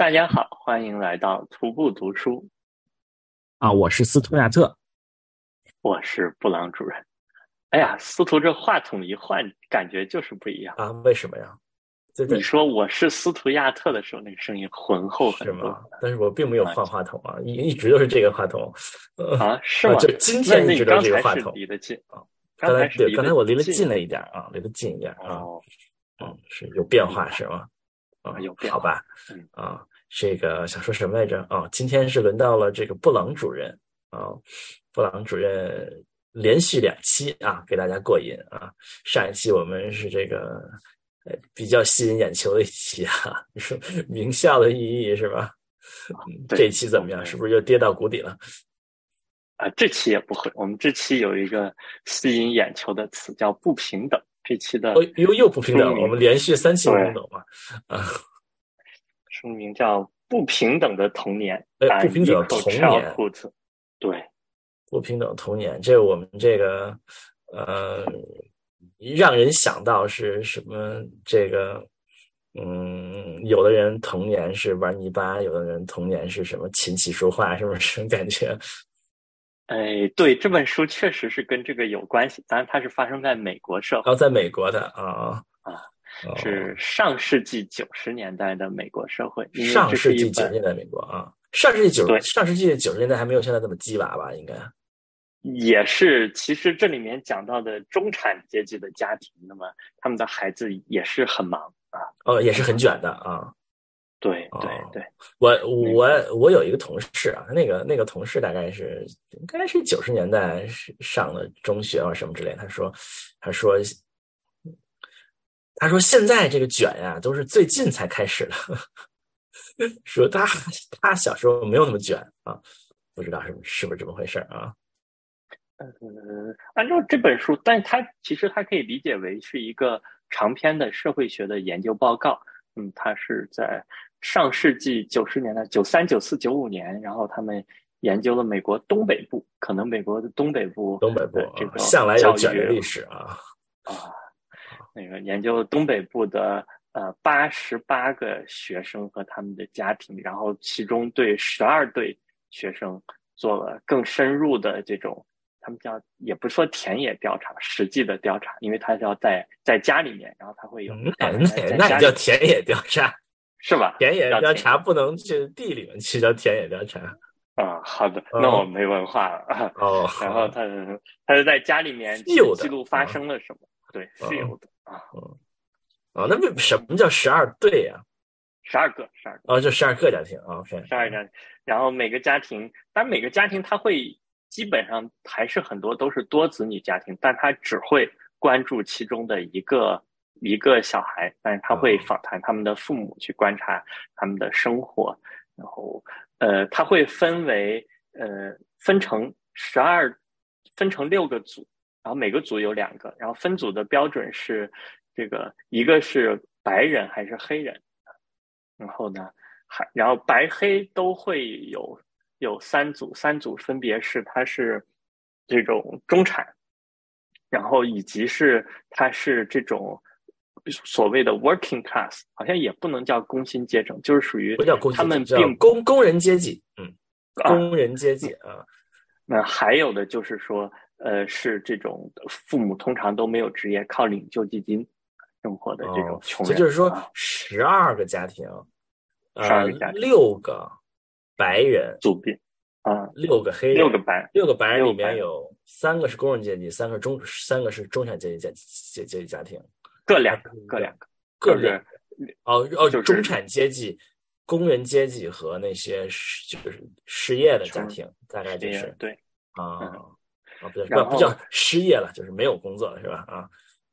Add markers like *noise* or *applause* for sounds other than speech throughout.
大家好，欢迎来到徒步读书啊！我是斯图亚特，我是布朗主任。哎呀，司徒这话筒一换，感觉就是不一样啊！为什么呀？你说我是司徒亚特的时候，那个声音浑厚很多。但是我并没有换话筒啊，一一直都是这个话筒啊？是吗？就今天一直都是这个话筒。离得近啊？刚才对，刚才我离得近了一点啊，离得近一点啊。嗯，是有变化是吗？啊，有变好吧？啊，这个想说什么来着？哦，今天是轮到了这个布朗主任啊，布朗主任连续两期啊，给大家过瘾啊。上一期我们是这个呃比较吸引眼球的一期啊，你说名校的意义是吧？这一期怎么样？是不是又跌到谷底了？啊，这期也不会。我们这期有一个吸引眼球的词叫不平等。这期的又又不平等，我们连续三期不平等嘛？啊，书名叫《不平等的童年》。哎，不平等的童年，对，不平等童年，这我们这个呃，让人想到是什么？这个嗯，有的人童年是玩泥巴，有的人童年是什么琴棋书画，是不是这种 *laughs* 感觉？哎，对，这本书确实是跟这个有关系。当然，它是发生在美国社会，哦，在美国的啊啊，是上世纪九十年代的美国社会。上世纪九十年代美国啊，上世纪九上世纪九十年代还没有现在这么鸡娃吧？应该也是。其实这里面讲到的中产阶级的家庭，那么他们的孩子也是很忙啊，哦，也是很卷的啊。对对对，我我我有一个同事啊，那个那个同事大概是应该是九十年代上的中学啊什么之类，他说他说他说现在这个卷呀都是最近才开始的，*laughs* 说他他小时候没有那么卷啊，不知道是是不是这么回事啊？嗯，按照这本书，但它其实它可以理解为是一个长篇的社会学的研究报告，嗯，它是在。上世纪九十年代，九三、九四、九五年，然后他们研究了美国东北部，可能美国的东北部，东北部这个向来有卷的历史啊啊，那个研究东北部的呃八十八个学生和他们的家庭，然后其中对十二对学生做了更深入的这种，他们叫也不说田野调查，实际的调查，因为他要在在家里面，然后他会有那那那 *laughs* 叫田野调查。是吧？田野调查不能去地里面去叫田野调查啊。好的，那我没文化了哦。*laughs* 然后他他是在家里面记录发生了什么？对，是有的啊。哦，那为什么叫十二对呀？十二个，十二个哦，就十二个家庭啊。十二个家庭，然后每个家庭，但每个家庭他会基本上还是很多都是多子女家庭，但他只会关注其中的一个。一个小孩，但是他会访谈他们的父母，去观察他们的生活，然后，呃，他会分为，呃，分成十二，分成六个组，然后每个组有两个，然后分组的标准是，这个一个是白人还是黑人，然后呢，还然后白黑都会有有三组，三组分别是他是这种中产，然后以及是他是这种。所谓的 working class 好像也不能叫工薪阶层，就是属于他们并工工人阶级，嗯，工人阶级啊。那还有的就是说，呃，是这种父母通常都没有职业，靠领救济金生活的这种穷人。就是说，十二个家庭，呃，六个白人组别，啊，六个黑人，六个白，六个白人里面有三个是工人阶级，三个中，三个是中产阶级阶阶阶级家庭。各两个，各两个，各两个。哦哦，中产阶级、工人阶级和那些就是失业的家庭，大概就是对啊啊，不不不叫失业了，就是没有工作了，是吧？啊，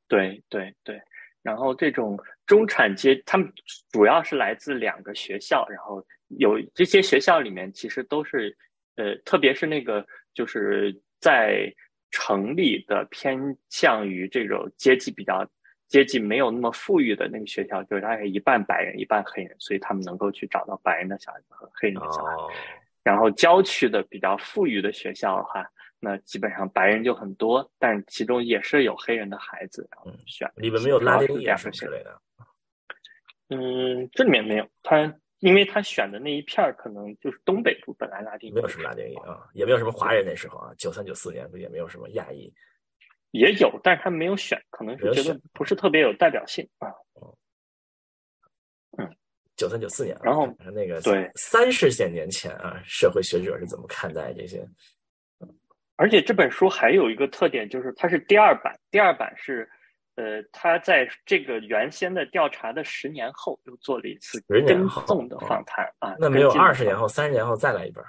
对对对。然后这种中产阶，他们主要是来自两个学校，然后有这些学校里面其实都是呃，特别是那个就是在城里的偏向于这种阶级比较。阶级没有那么富裕的那个学校，就是大概一半白人一半黑人，所以他们能够去找到白人的小孩子和黑人的小孩。然后郊区的比较富裕的学校的话，那基本上白人就很多，但其中也是有黑人的孩子。然后选里面没有拉丁裔什么之类的。嗯，这里面没有，他因为他选的那一片儿可能就是东北部本来拉丁没有什么拉丁裔啊，也没有什么华人那时候啊，九三九四年不也没有什么亚裔，也有，但是他没有选，可能是觉得不是特别有代表性啊。嗯，九三九四年，然后那个对三十些年前啊，社会学者是怎么看待这些？而且这本书还有一个特点，就是它是第二版，第二版是。呃，他在这个原先的调查的十年后，又做了一次跟踪的访谈啊。那没有二十年后、三十年后再来一本？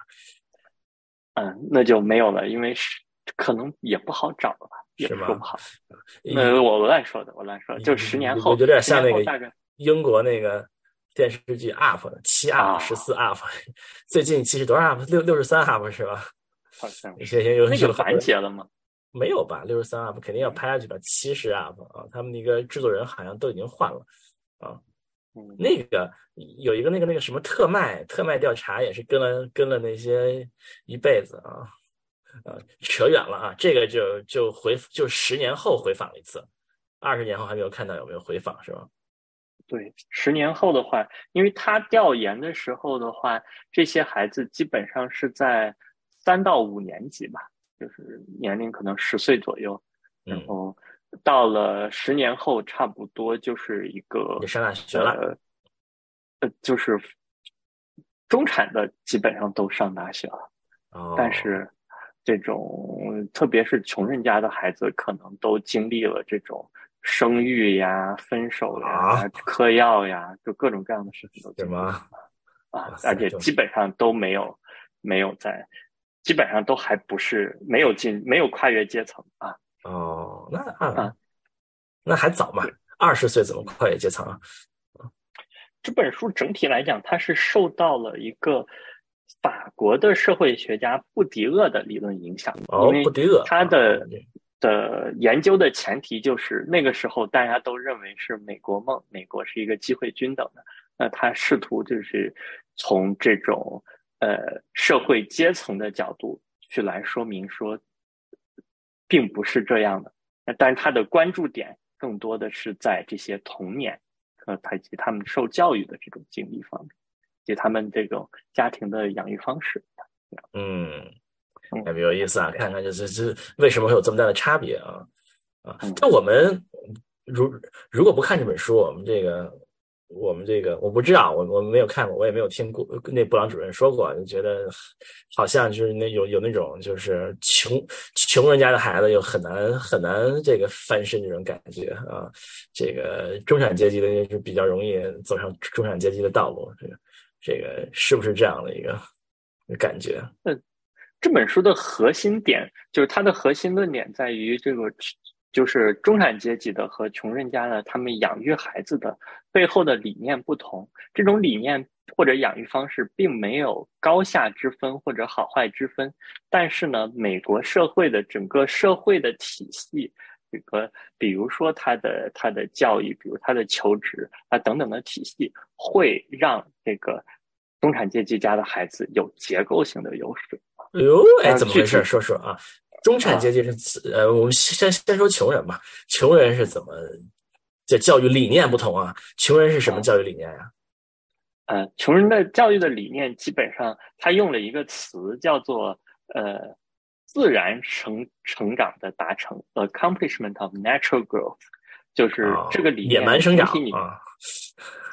嗯，那就没有了，因为是可能也不好找了吧，也说不好。那，我乱说的，我乱说，就十年后，有点像那个英国那个电视剧 UP 七 UP 十四 UP，*laughs* 最近其实多少 UP？六六十三 UP 是吧？好像是那个完结了吗？没有吧？六十三 up 肯定要拍下去吧？七十 up 啊，他们那个制作人好像都已经换了啊。那个有一个那个那个什么特卖特卖调查也是跟了跟了那些一辈子啊啊，扯远了啊。这个就就回就十年后回访了一次，二十年后还没有看到有没有回访是吧？对，十年后的话，因为他调研的时候的话，这些孩子基本上是在三到五年级吧。就是年龄可能十岁左右，然后到了十年后，差不多就是一个上大学了，呃，就是中产的基本上都上大学了，但是这种特别是穷人家的孩子，可能都经历了这种生育呀、分手呀、*laughs* 嗑药呀，就各种各样的事情都经历了啊，而且基本上都没有没有在。基本上都还不是没有进没有跨越阶层啊哦那啊那还早嘛二十岁怎么跨越阶层啊？这本书整体来讲，它是受到了一个法国的社会学家布迪厄的理论影响。哦，布迪厄他的的研究的前提就是那个时候大家都认为是美国梦，美国是一个机会均等的。那他试图就是从这种。呃，社会阶层的角度去来说明说，并不是这样的。那但是他的关注点更多的是在这些童年和以及他们受教育的这种经历方面，以及他们这种家庭的养育方式。嗯，特别有意思啊！看看这这这为什么会有这么大的差别啊？啊，那我们如如果不看这本书，我们这个。我们这个我不知道，我我没有看过，我也没有听过那布朗主任说过，就觉得好像就是那有有那种就是穷穷人家的孩子又很难很难这个翻身这种感觉啊，这个中产阶级的就比较容易走上中产阶级的道路，这个这个是不是这样的一个感觉？嗯，这本书的核心点就是它的核心论点在于这个。就是中产阶级的和穷人家的，他们养育孩子的背后的理念不同。这种理念或者养育方式并没有高下之分或者好坏之分，但是呢，美国社会的整个社会的体系，这个比如说他的他的教育，比如他的求职啊等等的体系，会让这个中产阶级家的孩子有结构性的优势。哎呦，哎，怎么回事？说说啊。中产阶级是呃，我们先先说穷人吧。穷人是怎么这教育理念不同啊？穷人是什么教育理念呀？呃，穷人的教育的理念基本上，他用了一个词叫做呃自然成成长的达成，accomplishment of natural growth，就是这个理念。野蛮生长啊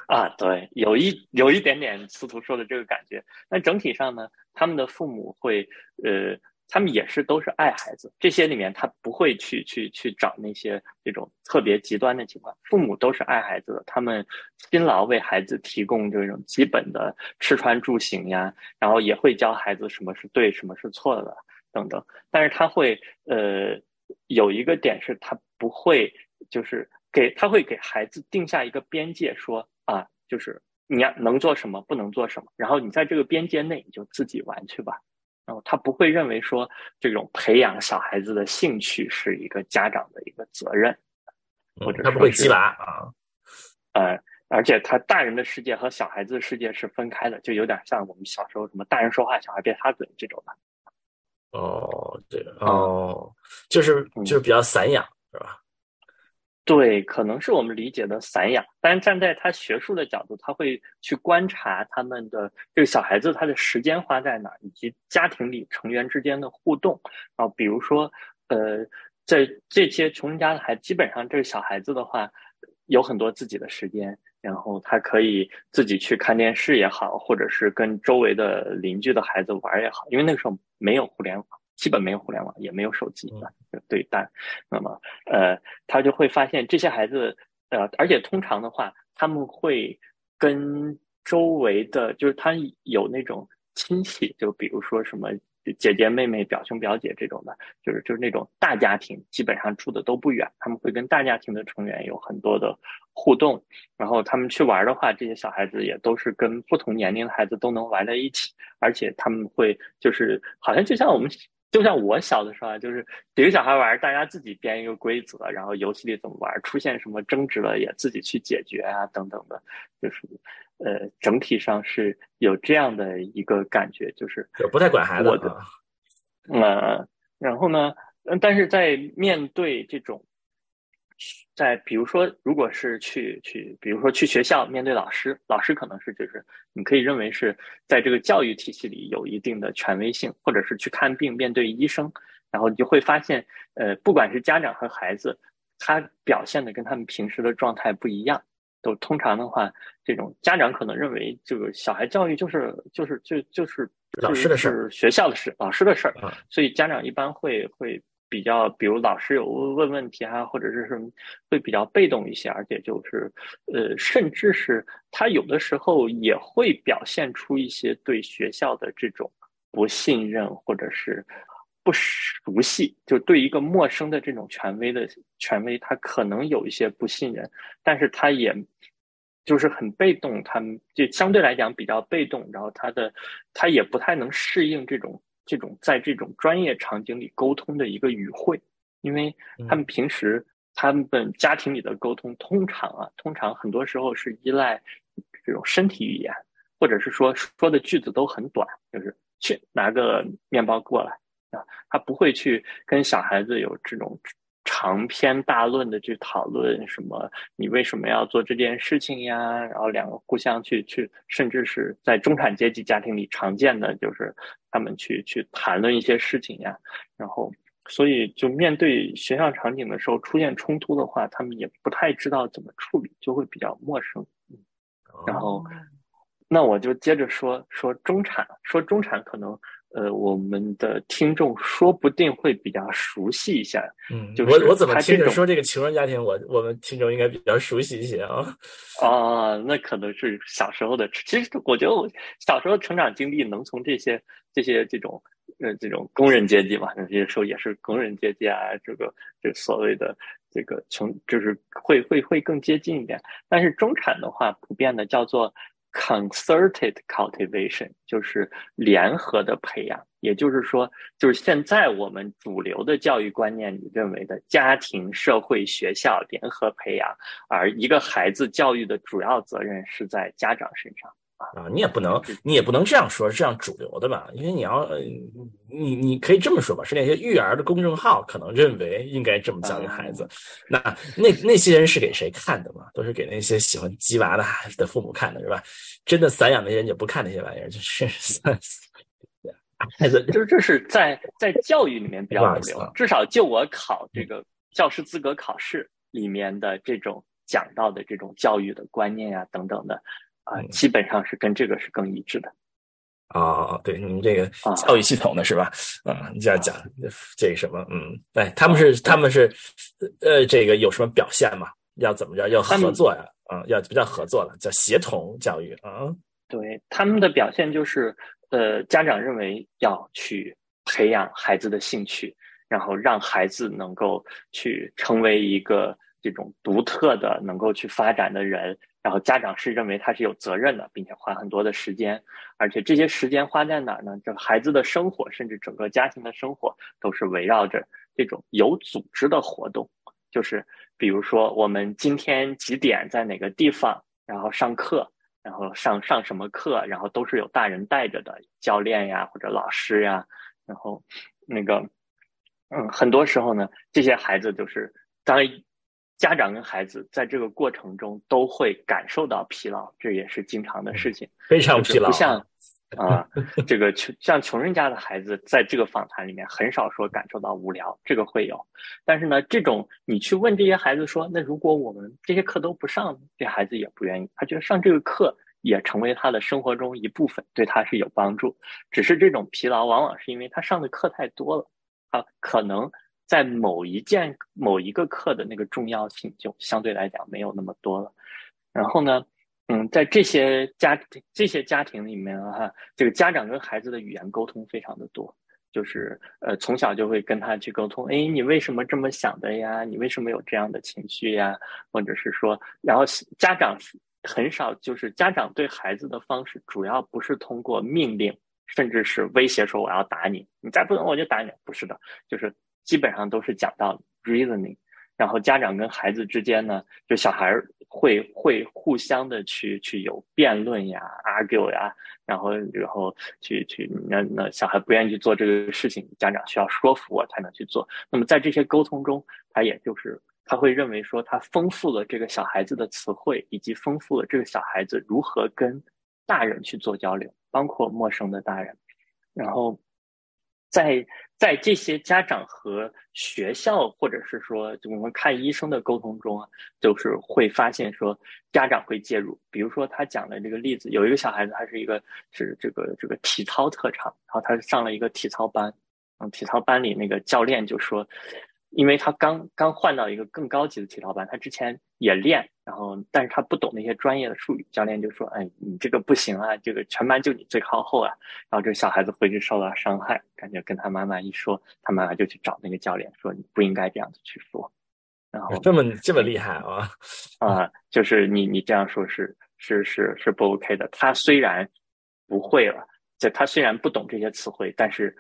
啊，对，有一有一点点司徒说的这个感觉。但整体上呢，他们的父母会呃。他们也是都是爱孩子，这些里面他不会去去去找那些这种特别极端的情况。父母都是爱孩子的，他们辛劳为孩子提供这种基本的吃穿住行呀，然后也会教孩子什么是对，什么是错的等等。但是他会呃有一个点是，他不会就是给他会给孩子定下一个边界，说啊，就是你要能做什么，不能做什么，然后你在这个边界内你就自己玩去吧。然后他不会认为说这种培养小孩子的兴趣是一个家长的一个责任，或者他不会鸡娃啊，呃，而且他大人的世界和小孩子的世界是分开的，就有点像我们小时候什么大人说话，小孩别插嘴这种的。哦，对，哦，就是就是比较散养？对，可能是我们理解的散养，但是站在他学术的角度，他会去观察他们的这个小孩子他的时间花在哪，以及家庭里成员之间的互动啊，比如说，呃，在这些穷人家的孩子，基本上这个小孩子的话，有很多自己的时间，然后他可以自己去看电视也好，或者是跟周围的邻居的孩子玩也好，因为那个时候没有互联网。基本没有互联网，也没有手机啊，对但那么呃，他就会发现这些孩子呃，而且通常的话，他们会跟周围的，就是他有那种亲戚，就比如说什么姐姐妹妹、表兄表姐这种的，就是就是那种大家庭，基本上住的都不远，他们会跟大家庭的成员有很多的互动，然后他们去玩的话，这些小孩子也都是跟不同年龄的孩子都能玩在一起，而且他们会就是好像就像我们。就像我小的时候啊，就是几个小孩玩，大家自己编一个规则，然后游戏里怎么玩，出现什么争执了也自己去解决啊，等等的，就是呃，整体上是有这样的一个感觉，就是不太管孩子的，嗯，然后呢，但是在面对这种。在比如说，如果是去去，比如说去学校面对老师，老师可能是就是你可以认为是在这个教育体系里有一定的权威性，或者是去看病面对医生，然后你就会发现，呃，不管是家长和孩子，他表现的跟他们平时的状态不一样。都通常的话，这种家长可能认为这个小孩教育就是就是就就是老师的事，学校的事，老师的事儿，所以家长一般会会。比较，比如老师有问问题啊，或者是什么，会比较被动一些，而且就是，呃，甚至是他有的时候也会表现出一些对学校的这种不信任，或者是不熟悉，就对一个陌生的这种权威的权威，他可能有一些不信任，但是他也就是很被动，他们就相对来讲比较被动，然后他的他也不太能适应这种。这种在这种专业场景里沟通的一个语汇，因为他们平时他们家庭里的沟通，通常啊，通常很多时候是依赖这种身体语言，或者是说说的句子都很短，就是去拿个面包过来啊，他不会去跟小孩子有这种。长篇大论的去讨论什么？你为什么要做这件事情呀？然后两个互相去去，甚至是在中产阶级家庭里常见的，就是他们去去谈论一些事情呀。然后，所以就面对学校场景的时候出现冲突的话，他们也不太知道怎么处理，就会比较陌生。然后，那我就接着说说中产，说中产可能。呃，我们的听众说不定会比较熟悉一下。嗯，就我我怎么听着说这个穷人家庭，我我们听众应该比较熟悉一些啊。啊，那可能是小时候的。其实我觉得我小时候成长经历能从这些这些这种呃这种工人阶级嘛，有些时候也是工人阶级啊，这个这所谓的这个穷，就是会会会更接近一点。但是中产的话，普遍的叫做。Concerted cultivation 就是联合的培养，也就是说，就是现在我们主流的教育观念里认为的家庭、社会、学校联合培养，而一个孩子教育的主要责任是在家长身上。啊，你也不能，你也不能这样说，这样主流的吧？因为你要，你你可以这么说吧，是那些育儿的公众号可能认为应该这么教育孩子。那那那些人是给谁看的嘛？都是给那些喜欢鸡娃的孩子的父母看的，是吧？真的散养那些人也不看那些玩意儿，就是孩 *laughs* 子，就是这是在在教育里面比较主流。至少就我考这个教师资格考试里面的这种讲到的这种教育的观念呀，等等的。啊，基本上是跟这个是更一致的。哦，对，你们这个教育系统的是吧？啊，你这样讲，这个什么，嗯，对，他们是他们是，呃，这个有什么表现吗？要怎么着？要合作呀？啊，要不叫合作了，叫协同教育啊。对，他们的表现就是，呃，家长认为要去培养孩子的兴趣，然后让孩子能够去成为一个这种独特的、能够去发展的人。然后家长是认为他是有责任的，并且花很多的时间，而且这些时间花在哪儿呢？这孩子的生活，甚至整个家庭的生活，都是围绕着这种有组织的活动。就是比如说，我们今天几点在哪个地方，然后上课，然后上上什么课，然后都是有大人带着的，教练呀或者老师呀。然后那个，嗯，很多时候呢，这些孩子就是当家长跟孩子在这个过程中都会感受到疲劳，这也是经常的事情，非常疲劳。不像啊，这个穷像穷人家的孩子，在这个访谈里面很少说感受到无聊，这个会有。但是呢，这种你去问这些孩子说，那如果我们这些课都不上，这孩子也不愿意，他觉得上这个课也成为他的生活中一部分，对他是有帮助。只是这种疲劳往往是因为他上的课太多了，啊，可能。在某一件某一个课的那个重要性就相对来讲没有那么多了，然后呢，嗯，在这些家这些家庭里面哈，这个家长跟孩子的语言沟通非常的多，就是呃从小就会跟他去沟通，哎，你为什么这么想的呀？你为什么有这样的情绪呀？或者是说，然后家长很少就是家长对孩子的方式主要不是通过命令，甚至是威胁说我要打你，你再不等我就打你，不是的，就是。基本上都是讲到 reasoning，然后家长跟孩子之间呢，就小孩会会互相的去去有辩论呀，argue 呀，然后然后去去那那小孩不愿意去做这个事情，家长需要说服我才能去做。那么在这些沟通中，他也就是他会认为说，他丰富了这个小孩子的词汇，以及丰富了这个小孩子如何跟大人去做交流，包括陌生的大人，然后。在在这些家长和学校，或者是说我们看医生的沟通中啊，就是会发现说家长会介入。比如说他讲的这个例子，有一个小孩子，他是一个是这个这个体操特长，然后他上了一个体操班，嗯，体操班里那个教练就说。因为他刚刚换到一个更高级的体操班，他之前也练，然后但是他不懂那些专业的术语，教练就说：“哎，你这个不行啊，这个全班就你最靠后啊。”然后这小孩子回去受到伤害，感觉跟他妈妈一说，他妈妈就去找那个教练说：“你不应该这样子去说。”然后这么这么厉害啊啊，就是你你这样说是是是是不 OK 的。他虽然不会了，就他虽然不懂这些词汇，但是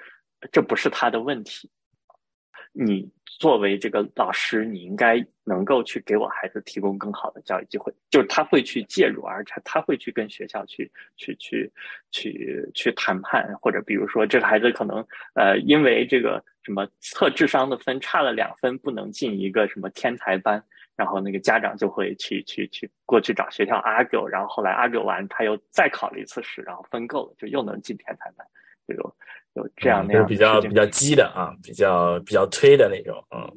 这不是他的问题。你作为这个老师，你应该能够去给我孩子提供更好的教育机会，就是他会去介入，而且他会去跟学校去去去去去谈判，或者比如说这个孩子可能呃因为这个什么测智商的分差了两分，不能进一个什么天才班，然后那个家长就会去去去过去找学校 argue，然后后来 argue 完，他又再考了一次试，然后分够了，就又能进天才班，这种。有这样那样比较比较激的啊，比较比较推的那种，嗯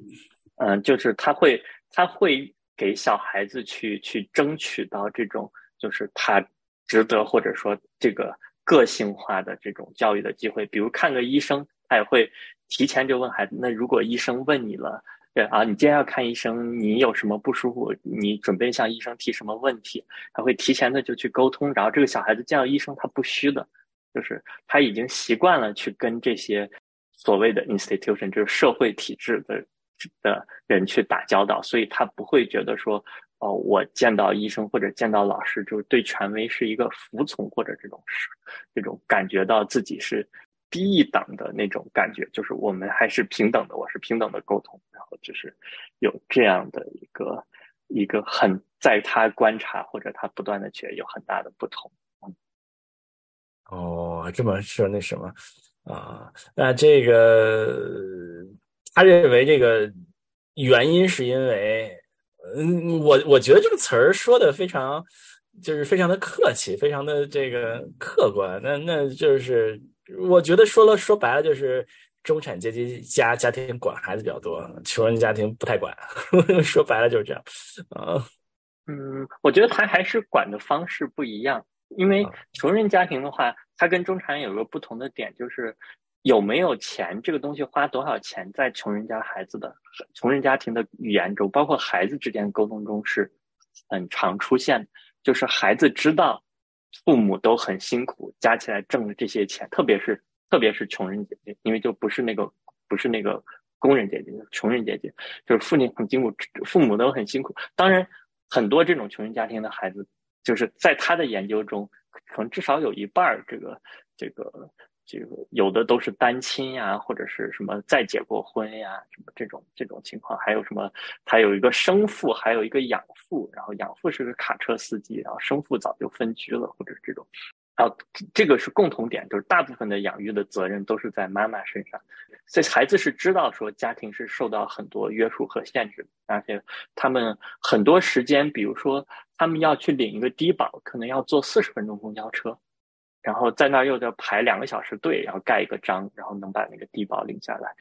嗯，就是他会他会给小孩子去去争取到这种，就是他值得或者说这个个性化的这种教育的机会。比如看个医生，他也会提前就问孩子：那如果医生问你了，对啊，你今天要看医生，你有什么不舒服？你准备向医生提什么问题？他会提前的就去沟通，然后这个小孩子见到医生，他不虚的。就是他已经习惯了去跟这些所谓的 institution，就是社会体制的的人去打交道，所以他不会觉得说，哦，我见到医生或者见到老师，就是对权威是一个服从或者这种是这种感觉到自己是低一等的那种感觉，就是我们还是平等的，我是平等的沟通，然后就是有这样的一个一个很在他观察或者他不断的觉得有很大的不同。哦，这么说那什么啊？那这个他认为这个原因是因为，嗯，我我觉得这个词儿说的非常，就是非常的客气，非常的这个客观。那那就是我觉得说了说白了就是中产阶级家家庭管孩子比较多，穷人家庭不太管。*laughs* 说白了就是这样啊。嗯，我觉得他还是管的方式不一样。因为穷人家庭的话，它跟中产人有个不同的点，就是有没有钱这个东西花多少钱，在穷人家孩子的穷人家庭的语言中，包括孩子之间沟通中是很常出现。就是孩子知道父母都很辛苦，加起来挣的这些钱，特别是特别是穷人姐姐，因为就不是那个不是那个工人姐姐，穷人姐姐就是父亲很辛苦，父母都很辛苦。当然，很多这种穷人家庭的孩子。就是在他的研究中，可能至少有一半儿，这个、这个、这个，有的都是单亲呀，或者是什么再结过婚呀，什么这种这种情况，还有什么他有一个生父，还有一个养父，然后养父是个卡车司机，然后生父早就分居了，或者这种，啊，这个是共同点，就是大部分的养育的责任都是在妈妈身上，所以孩子是知道说家庭是受到很多约束和限制，而且他们很多时间，比如说他们要去领一个低保，可能要坐四十分钟公交车，然后在那儿又得排两个小时队，然后盖一个章，然后能把那个低保领下来，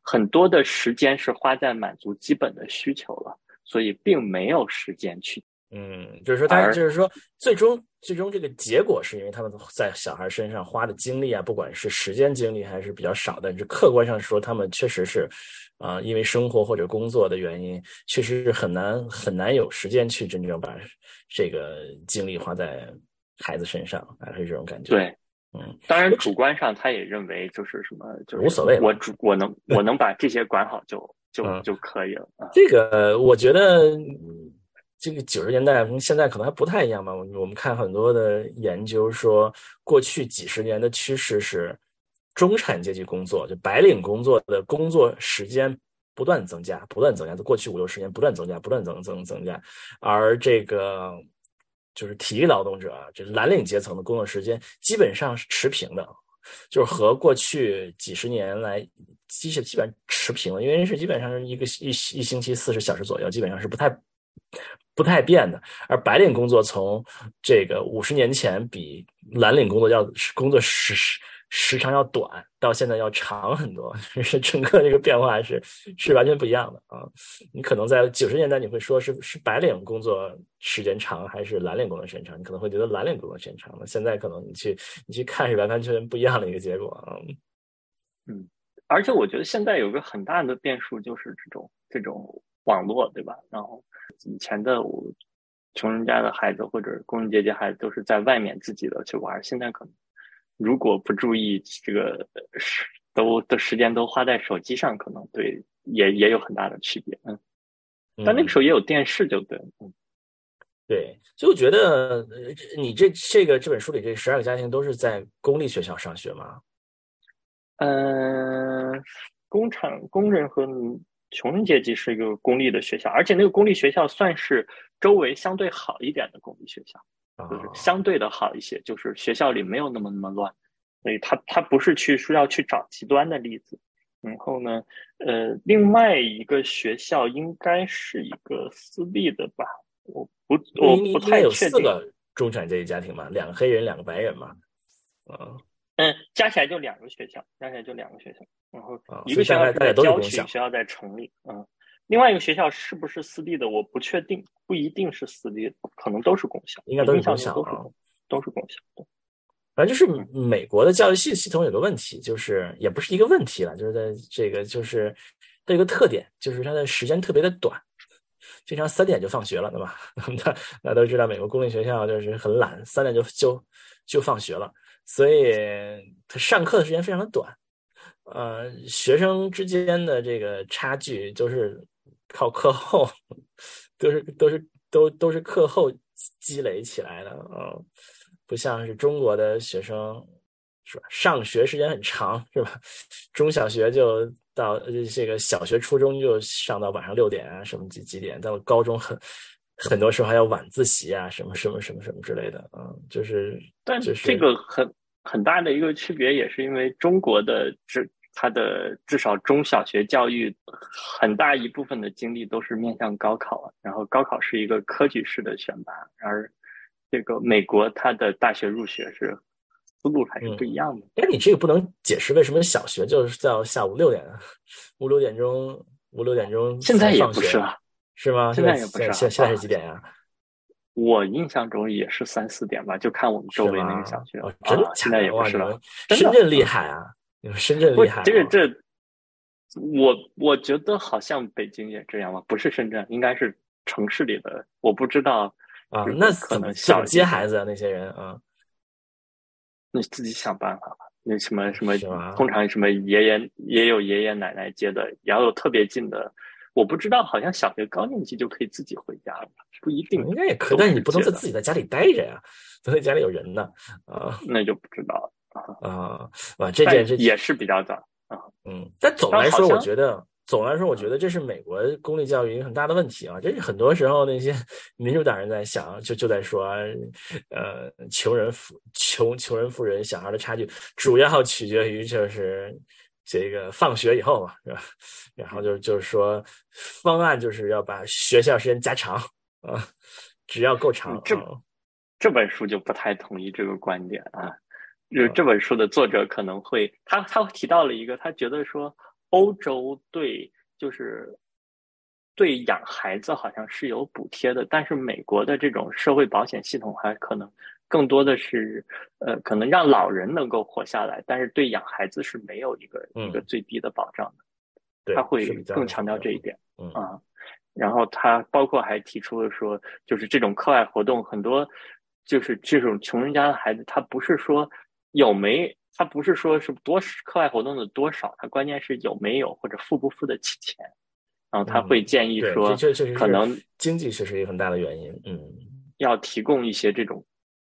很多的时间是花在满足基本的需求了，所以并没有时间去。嗯，就是说，他就是说，最终最终这个结果是因为他们在小孩身上花的精力啊，不管是时间精力还是比较少的，这客观上说，他们确实是啊，因为生活或者工作的原因，确实是很难很难有时间去真正把这个精力花在孩子身上，还是这种感觉。对，嗯，当然主观上他也认为就是什么，就是无所谓，我主我能 *laughs* 我能把这些管好就就就可以了。这个我觉得。这个九十年代跟现在可能还不太一样吧？我们看很多的研究说，过去几十年的趋势是中产阶级工作，就白领工作的工作时间不断增加，不断增加。在过去五六十年不断增加，不断增增增加。而这个就是体力劳动者，就是蓝领阶层的工作时间基本上是持平的，就是和过去几十年来基基本持平了，因为是基本上是一个一一星期四十小时左右，基本上是不太。不太变的，而白领工作从这个五十年前比蓝领工作要工作时时时长要短，到现在要长很多，*laughs* 是整个这个变化是是完全不一样的啊！你可能在九十年代你会说是是白领工作时间长还是蓝领工作时间长，你可能会觉得蓝领工作时间长了。现在可能你去你去看是完完全全不一样的一个结果啊！嗯，而且我觉得现在有个很大的变数就是这种这种网络，对吧？然后。以前的我，穷人家的孩子或者工人阶级孩子都是在外面自己的去玩。现在可能如果不注意这个时，都的时间都花在手机上，可能对也也有很大的区别。嗯，但那个时候也有电视，就对。嗯，对。就我觉得，你这这个这本书里这十二个家庭都是在公立学校上学吗？嗯，工厂工人和。穷人阶级是一个公立的学校，而且那个公立学校算是周围相对好一点的公立学校，就是相对的好一些，就是学校里没有那么那么乱，所以他他不是去说要去找极端的例子。然后呢，呃，另外一个学校应该是一个私立的吧？我不我不太确定。中产阶级家庭嘛，两个黑人，两个白人嘛，嗯。嗯，加起来就两个学校，加起来就两个学校，然后一个学校在郊区，学校在城里，嗯，另外一个学校是不是私立的，我不确定，不一定是私立，可能都是公校，应该都是公校啊，都是公校。反正就是美国的教育系系统有个问题，就是也不是一个问题了，就是在这个就是它有个特点，就是它的时间特别的短，经常三点就放学了，对吧？*laughs* 大家都知道美国公立学校就是很懒，三点就就就放学了。所以他上课的时间非常的短，呃，学生之间的这个差距都是靠课后，都是都是都都是课后积累起来的啊，不像是中国的学生是吧？上学时间很长是吧？中小学就到这个小学、初中就上到晚上六点啊，什么几几点？到了高中很。很多时候还要晚自习啊，什么什么什么什么之类的，嗯，就是，但是这个很很大的一个区别，也是因为中国的至它的至少中小学教育很大一部分的精力都是面向高考，然后高考是一个科举式的选拔，而这个美国它的大学入学是思路还是不一样的。哎，你这个不能解释为什么小学就是到下午六点，五六点钟，五六点钟现在也不是了。是吗？现在也不是，现现在是几点呀？我印象中也是三四点吧，就看我们周围那个小学。真的？现在也不是了。深圳厉害啊！深圳厉害。这个这，我我觉得好像北京也这样吧，不是深圳，应该是城市里的，我不知道啊。那可能小接孩子啊，那些人啊，你自己想办法吧。那什么什么，通常什么爷爷也有爷爷奶奶接的，也要有特别近的。我不知道，好像小学高年级就可以自己回家了，不一定，应该也可以，但是你不能在自己在家里待着呀，都在家里有人呢，啊，那就不知道了啊啊，哇，这件事也是比较早啊，嗯，但总来说，我觉得总的来说，我觉得这是美国公立教育一个很大的问题啊！这是很多时候那些 *laughs* 民主党人在想，就就在说，呃，穷人富穷穷人富人小孩的差距，主要取决于就是这个放学以后嘛，是吧？然后就就是说，方案就是要把学校时间加长啊，只要够长。这这本书就不太同意这个观点啊，就这本书的作者可能会他他提到了一个，他觉得说。欧洲对就是对养孩子好像是有补贴的，但是美国的这种社会保险系统还可能更多的是呃，可能让老人能够活下来，但是对养孩子是没有一个一个最低的保障的。他会更强调这一点啊。然后他包括还提出了说，就是这种课外活动很多，就是这种穷人家的孩子，他不是说有没。他不是说是多课外活动的多少，他关键是有没有或者付不付得起钱。然后他会建议说，可能经济确实一个很大的原因。嗯，要提供一些这种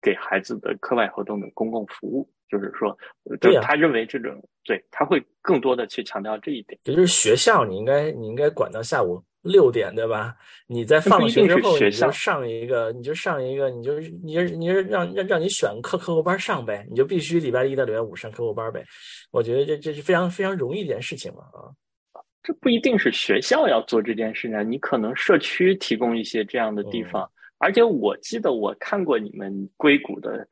给孩子的课外活动的公共服务，就是说，就他认为这种对他会更多的去强调这一点。也就是学校，你应该你应该管到下午。六点对吧？你在放学之后你就上一个，你就上一个，你就你就你就让让让你选课课后班上呗，你就必须礼拜一到礼拜五上课后班呗。我觉得这这是非常非常容易一件事情嘛啊。这不一定是学校要做这件事情，你可能社区提供一些这样的地方。而且我记得我看过你们硅谷的，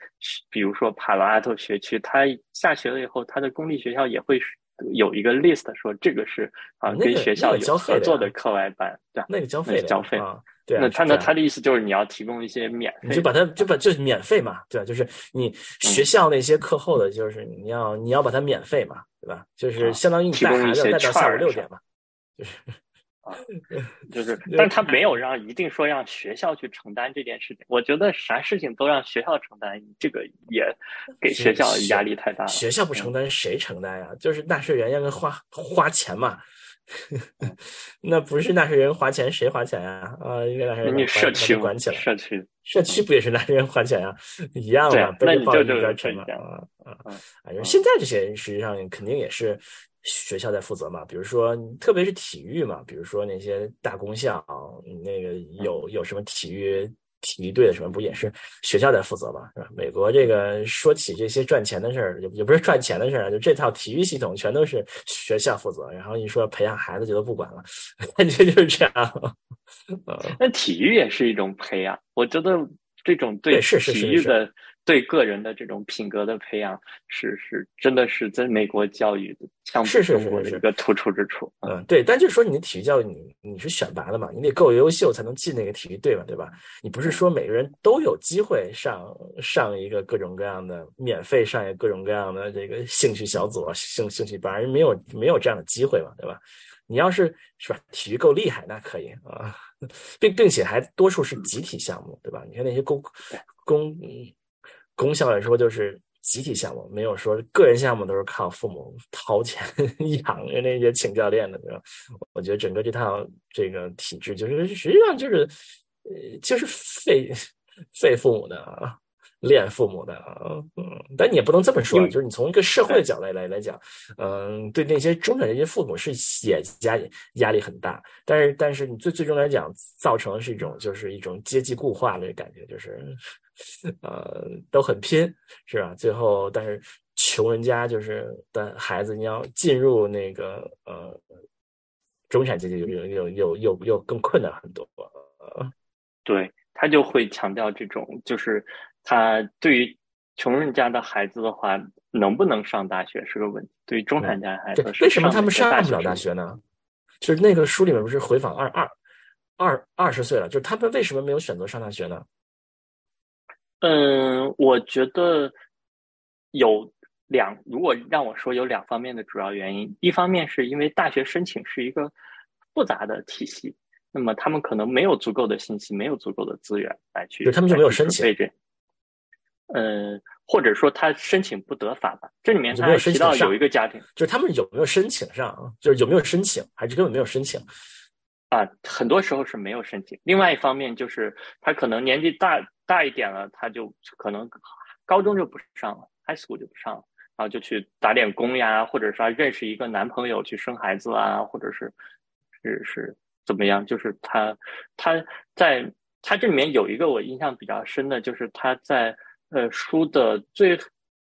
比如说帕罗阿托学区，他下学了以后，他的公立学校也会。有一个 list 说这个是啊，跟学校有合作的课外班，对那个交费，交费啊。对，那他那他的意思就是你要提供一些免费，你就把它就把就是免费嘛，对吧？就是你学校那些课后的，就是你要你要把它免费嘛，对吧？就是相当于你带孩子带到下午六点嘛，就是。*laughs* 就是，但他没有让一定说让学校去承担这件事情。我觉得啥事情都让学校承担，这个也给学校压力太大了。学校不承担谁承担呀？就是纳税人要花花钱嘛。*laughs* 那不是纳税人花钱，谁花钱呀？啊，应该纳税人社区管起来。社区社区不也是纳税人花钱啊？一样嘛，那你就这钱嘛。啊啊啊！现在这些实际上肯定也是。学校在负责嘛，比如说，特别是体育嘛，比如说那些大公校，那个有有什么体育体育队的什么，不也是学校在负责嘛，是吧？美国这个说起这些赚钱的事儿，也也不是赚钱的事儿，就这套体育系统全都是学校负责，然后一说培养孩子就都不管了，*laughs* 感觉就是这样。那体育也是一种培养，我觉得这种对体育的。对个人的这种品格的培养，是是真的是在美国教育的相比中国的一个突出之处。嗯，对，但就是说你的体育教育，你你是选拔的嘛，你得够优秀才能进那个体育队嘛，对吧？你不是说每个人都有机会上上一个各种各样的免费上一个各种各样的这个兴趣小组、兴兴趣班，没有没有这样的机会嘛，对吧？你要是是吧，体育够厉害，那可以啊，*laughs* 并并且还多数是集体项目，对吧？你看那些公公。功效来说，就是集体项目，没有说个人项目都是靠父母掏钱 *laughs* 养着那些请教练的，我觉得整个这套这个体制，就是实际上就是，呃，就是费费父母的啊，练父母的啊，嗯，但你也不能这么说，就是你从一个社会的角度来来讲，嗯，对那些中产阶级父母是也压压力很大，但是但是你最最终来讲，造成的是一种就是一种阶级固化的感觉，就是。呃，都很拼，是吧？最后，但是穷人家就是的孩子，你要进入那个呃中产阶级，又又又又又更困难很多。对他就会强调这种，就是他对于穷人家的孩子的话，能不能上大学是个问题。对于中产家孩子，为什么他们上不了大学呢？就是那个书里面不是回访二二二二十岁了，就是他们为什么没有选择上大学呢？嗯，我觉得有两，如果让我说有两方面的主要原因，一方面是因为大学申请是一个复杂的体系，那么他们可能没有足够的信息，没有足够的资源来去，就他们就没有申请。嗯，或者说他申请不得法吧？这里面他还提到有一个家庭，就是他们有没有申请上，就是有没有申请，还是根本没有申请？啊，很多时候是没有申请。另外一方面就是他可能年纪大大一点了，他就可能高中就不上了，high school 就不上了，然后就去打点工呀，或者说认识一个男朋友去生孩子啊，或者是是是怎么样？就是他他在他这里面有一个我印象比较深的，就是他在呃书的最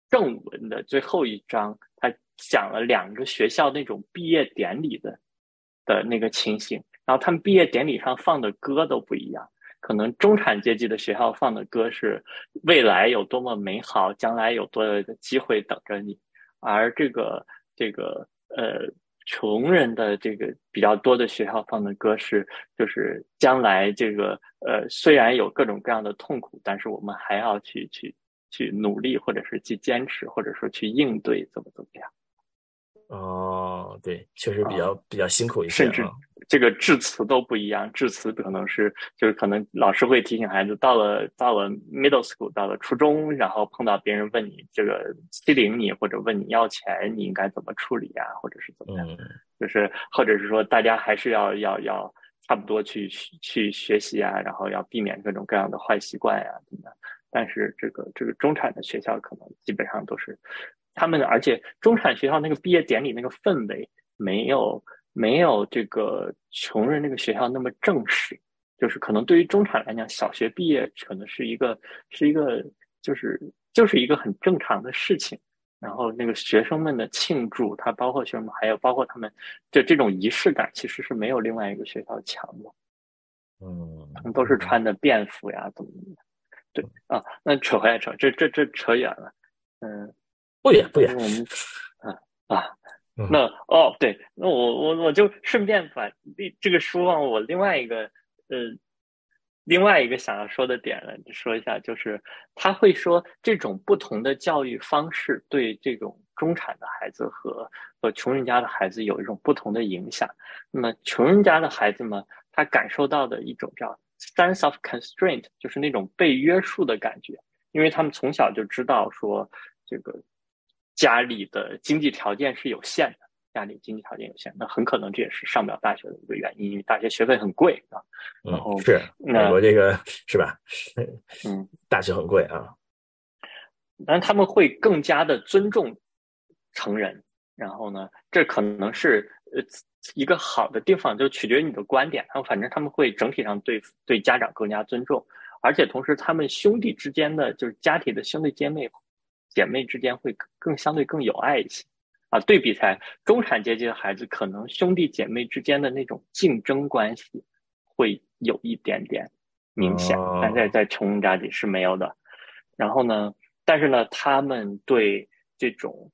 正文的最后一章，他讲了两个学校那种毕业典礼的的那个情形，然后他们毕业典礼上放的歌都不一样。可能中产阶级的学校放的歌是未来有多么美好，将来有多的机会等着你，而这个这个呃穷人的这个比较多的学校放的歌是就是将来这个呃虽然有各种各样的痛苦，但是我们还要去去去努力，或者是去坚持，或者说去应对怎么怎么样。哦，对，确实比较比较辛苦一些，甚至这个致辞都不一样。致辞可能是就是可能老师会提醒孩子，到了到了 middle school，到了初中，然后碰到别人问你这个欺凌你或者问你要钱，你应该怎么处理啊，或者是怎么样？就是或者是说大家还是要要要差不多去去学习啊，然后要避免各种各样的坏习惯呀，怎么？但是这个这个中产的学校可能基本上都是。他们而且中产学校那个毕业典礼那个氛围没有没有这个穷人那个学校那么正式，就是可能对于中产来讲，小学毕业可能是一个是一个就是就是一个很正常的事情。然后那个学生们的庆祝，他包括学生们，还有包括他们的这种仪式感，其实是没有另外一个学校强的。嗯，他们都是穿的便服呀，怎么怎么对啊，那扯回来扯，这这这扯远了，嗯。不远不远，我们啊啊，那哦对，那我我我就顺便把这个书往，我另外一个呃另外一个想要说的点了，说一下，就是他会说这种不同的教育方式对这种中产的孩子和和穷人家的孩子有一种不同的影响。那么穷人家的孩子们，他感受到的一种叫 sense of constraint，就是那种被约束的感觉，因为他们从小就知道说这个。家里的经济条件是有限的，家里经济条件有限，那很可能这也是上不了大学的一个原因，因为大学学费很贵啊。然后是美国这个是吧？嗯，大学很贵啊。但他们会更加的尊重成人，然后呢，这可能是呃一个好的地方，就取决于你的观点。然后反正他们会整体上对对家长更加尊重，而且同时他们兄弟之间的就是家庭的兄弟姐妹。姐妹之间会更相对更有爱一些，啊，对比才中产阶级的孩子，可能兄弟姐妹之间的那种竞争关系会有一点点明显，但在在穷人家里是没有的。然后呢，但是呢，他们对这种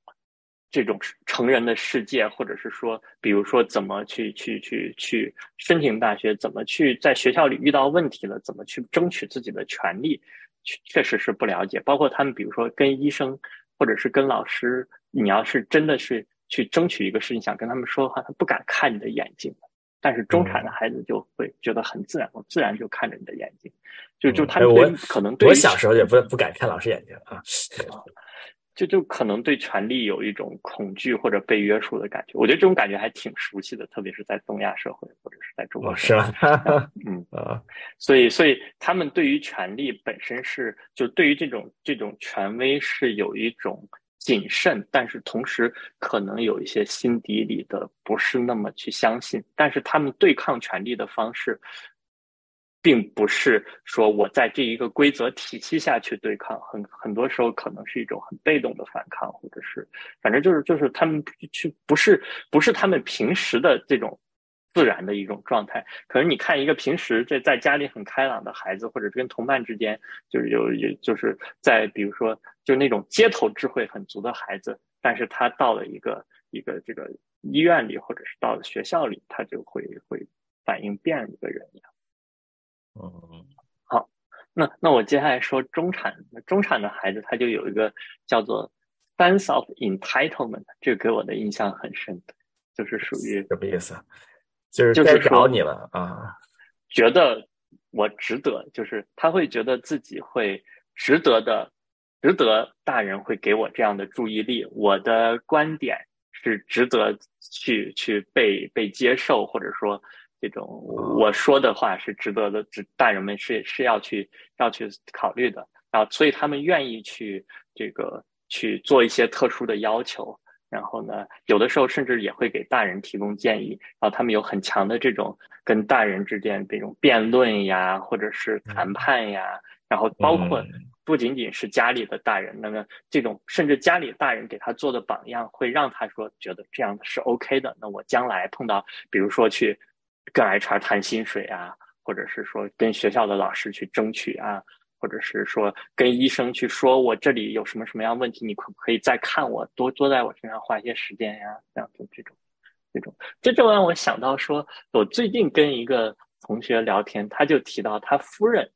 这种成人的世界，或者是说，比如说怎么去去去去申请大学，怎么去在学校里遇到问题了，怎么去争取自己的权利。确确实是不了解，包括他们，比如说跟医生或者是跟老师，你要是真的是去争取一个事情，想跟他们说的话，他不敢看你的眼睛。但是中产的孩子就会觉得很自然，我自然就看着你的眼睛。就就他们可能对我小时候也不不敢看老师眼睛啊。就就可能对权力有一种恐惧或者被约束的感觉，我觉得这种感觉还挺熟悉的，特别是在东亚社会或者是在中国，是吧？嗯 *laughs* 啊，所以所以他们对于权力本身是，就对于这种这种权威是有一种谨慎，但是同时可能有一些心底里的不是那么去相信，但是他们对抗权力的方式。并不是说我在这一个规则体系下去对抗，很很多时候可能是一种很被动的反抗，或者是反正就是就是他们去不是不是他们平时的这种自然的一种状态。可能你看一个平时这在家里很开朗的孩子，或者跟同伴之间就是有有就是在比如说就那种街头智慧很足的孩子，但是他到了一个一个这个医院里，或者是到了学校里，他就会会反应变了一个人一样。嗯，好，那那我接下来说中产，中产的孩子他就有一个叫做 sense of entitlement，这个给我的印象很深，就是属于什么意思？就是就是找你了啊，觉得我值得，就是他会觉得自己会值得的，值得大人会给我这样的注意力，我的观点是值得去去被被接受，或者说。这种我说的话是值得的，值大人们是是要去要去考虑的啊，所以他们愿意去这个去做一些特殊的要求。然后呢，有的时候甚至也会给大人提供建议。然后他们有很强的这种跟大人之间这种辩论呀，或者是谈判呀。然后包括不仅仅是家里的大人，那么这种甚至家里大人给他做的榜样，会让他说觉得这样是 OK 的。那我将来碰到，比如说去跟 HR 谈薪水啊，或者是说跟学校的老师去争取啊。或者是说跟医生去说，我这里有什么什么样问题，你可不可以再看我，多多在我身上花一些时间呀？这样子这种，这种，这就让我想到说，我最近跟一个同学聊天，他就提到他夫人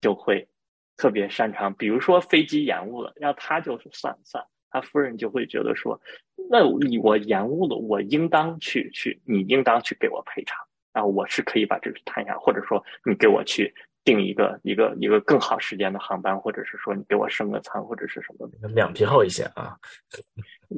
就会特别擅长，比如说飞机延误了，要他就是算了算了，他夫人就会觉得说，那你我延误了，我应当去去，你应当去给我赔偿啊，我是可以把这个谈下，或者说你给我去。定一个一个一个更好时间的航班，或者是说你给我升个舱，或者是什么的两皮厚一些啊。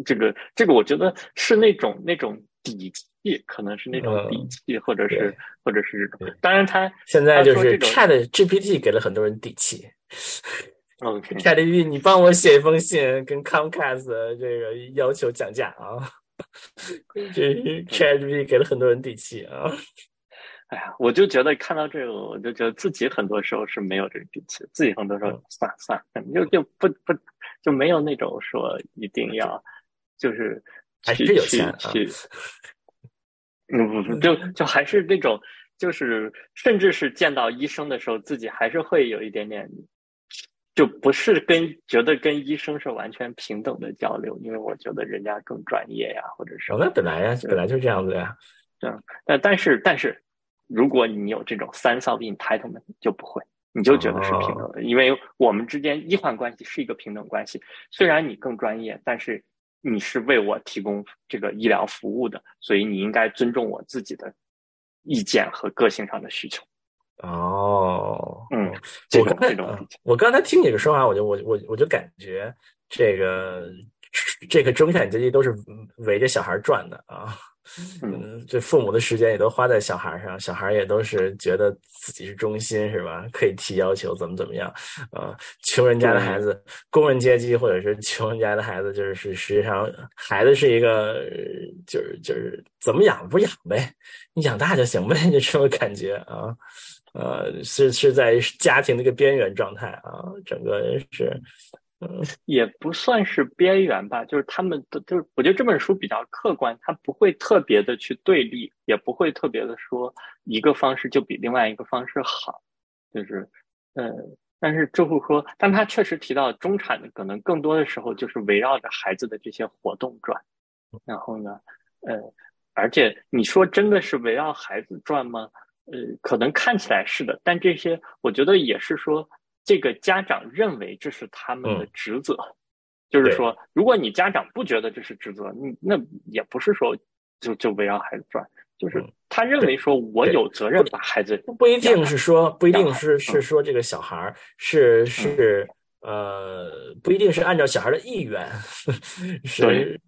这 *laughs* 个这个，我觉得是那种那种底气，可能是那种底气，或者是或者是这种。当然，他现在就是 Chat GPT 给了很多人底气。*laughs* OK，Chat GPT，你帮我写一封信，跟 Comcast 这个要求降价啊。*laughs* 这 Chat GPT 给了很多人底气啊。哎呀，我就觉得看到这个，我就觉得自己很多时候是没有这个底气，自己很多时候算了算了，就就不不就没有那种说一定要，就是还是有钱去，*laughs* 嗯不不就就还是那种，就是甚至是见到医生的时候，自己还是会有一点点，就不是跟觉得跟医生是完全平等的交流，因为我觉得人家更专业呀，或者是那本来呀，本来就这样子呀，嗯，但但是但是。如果你有这种三 s o v entitlement，就不会，你就觉得是平等的，因为我们之间医患关系是一个平等关系。虽然你更专业，但是你是为我提供这个医疗服务的，所以你应该尊重我自己的意见和个性上的需求。哦，嗯，我刚才我刚才听你的说话，我就我我我就感觉这个这个中产阶级都是围着小孩转的啊。嗯，这父母的时间也都花在小孩上，小孩也都是觉得自己是中心，是吧？可以提要求，怎么怎么样？啊，穷人家的孩子，工人阶级或者是穷人家的孩子，就是是实际上孩子是一个，就是就是怎么养不养呗，你养大就行呗，*laughs* 就这种感觉啊，呃，是是在家庭的一个边缘状态啊，整个是。嗯，也不算是边缘吧，就是他们的，就是我觉得这本书比较客观，它不会特别的去对立，也不会特别的说一个方式就比另外一个方式好，就是，呃，但是就会说，但他确实提到中产的可能更多的时候就是围绕着孩子的这些活动转，然后呢，呃，而且你说真的是围绕孩子转吗？呃，可能看起来是的，但这些我觉得也是说。这个家长认为这是他们的职责，就是说，如果你家长不觉得这是职责，你那也不是说就就围绕孩子转，就是他认为说我有责任把孩子不一定是说不一定是是说这个小孩是是呃不一定是按照小孩的意愿 *laughs* 是。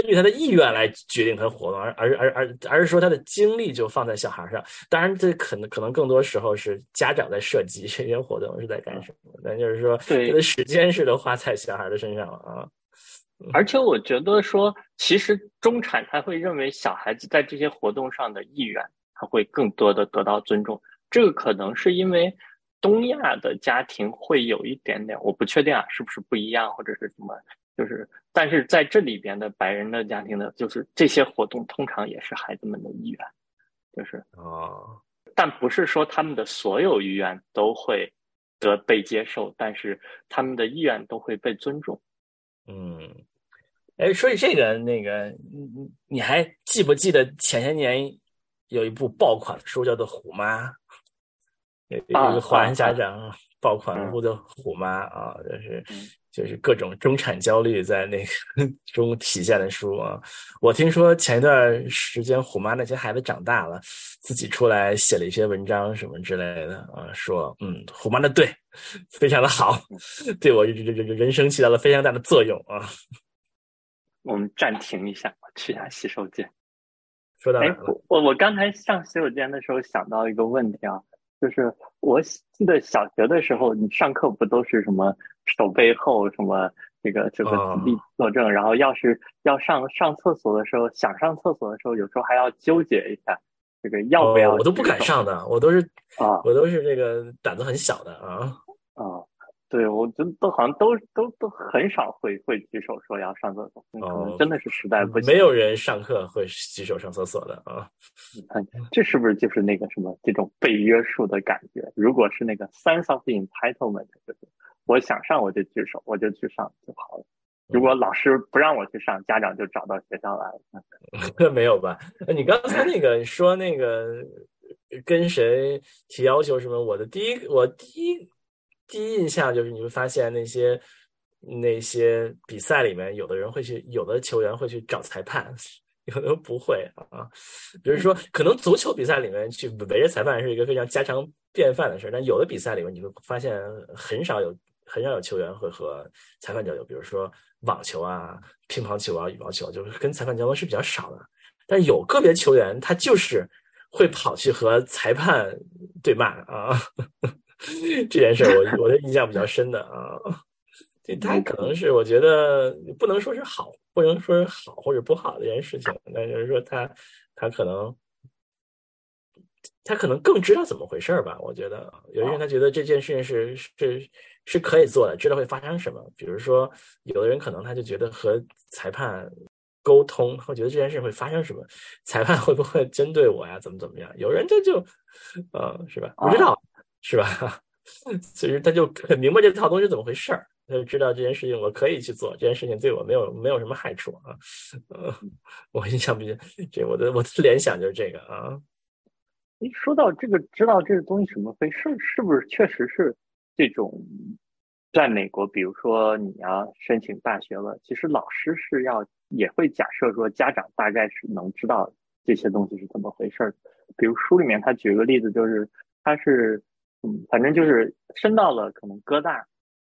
根据他的意愿来决定他的活动，而而而而而是说他的精力就放在小孩上。当然，这可能可能更多时候是家长在设计这些活动是在干什么，但就是说，他的时间是都花在小孩的身上了啊。而且我觉得说，其实中产他会认为小孩子在这些活动上的意愿，他会更多的得到尊重。这个可能是因为东亚的家庭会有一点点，我不确定啊，是不是不一样，或者是什么。就是，但是在这里边的白人的家庭呢，就是这些活动通常也是孩子们的意愿，就是。啊，但不是说他们的所有意愿都会得被接受，但是他们的意愿都会被尊重。嗯，哎，说起这个，那个，你你你还记不记得前些年有一部爆款的书叫做《虎妈》，有一个华人家长爆款书叫《虎妈》啊，就是。就是各种中产焦虑在那个 *laughs* 中体现的书啊！我听说前一段时间虎妈那些孩子长大了，自己出来写了一些文章什么之类的啊，说嗯，虎妈的对，非常的好，对我人人人生起到了非常大的作用啊！我们暂停一下，去一下洗手间。说到哎，我我刚才上洗手间的时候想到一个问题啊。就是我记得小学的时候，你上课不都是什么手背后什么这个这个子弟作证，然后要是要上上厕所的时候，想上厕所的时候，有时候还要纠结一下，这个要不要？我都不敢上的，我都是啊，我都是这个胆子很小的啊啊。对，我觉得都好像都都都很少会会举手说要上厕所，可能真的是实在不行。没有人上课会举手上厕所的啊！你看，这是不是就是那个什么这种被约束的感觉？如果是那个 sense of entitlement，就是我想上我就举手，我就去上就好了。如果老师不让我去上，家长就找到学校来了。*laughs* 没有吧？你刚才那个说那个跟谁提要求什么？我的第一，我第一。第一印象就是，你会发现那些那些比赛里面，有的人会去，有的球员会去找裁判，有的不会啊。比如说，可能足球比赛里面去围着裁判是一个非常家常便饭的事儿，但有的比赛里面，你会发现很少有很少有球员会和裁判交流。比如说网球啊、乒乓球啊、羽毛球，就是跟裁判交流是比较少的。但有个别球员，他就是会跑去和裁判对骂啊。*laughs* 这件事我我的印象比较深的啊，*laughs* 这他可能是我觉得不能说是好，不能说是好或者不好的一件事情，但就是说他他可能他可能更知道怎么回事吧。我觉得有些人他觉得这件事情是是是可以做的，知道会发生什么。比如说有的人可能他就觉得和裁判沟通，会觉得这件事会发生什么，裁判会不会针对我呀？怎么怎么样？有人他就嗯，是吧？不知道。是吧？*laughs* 其实他就很明白这套东西怎么回事儿，他就知道这件事情我可以去做，这件事情对我没有没有什么害处啊。呃，*laughs* 我印象比较这我的我的联想就是这个啊。一说到这个，知道这个东西怎么回事，是不是确实是这种？在美国，比如说你要申请大学了，其实老师是要也会假设说家长大概是能知道这些东西是怎么回事儿。比如书里面他举个例子，就是他是。嗯，反正就是升到了可能哥大，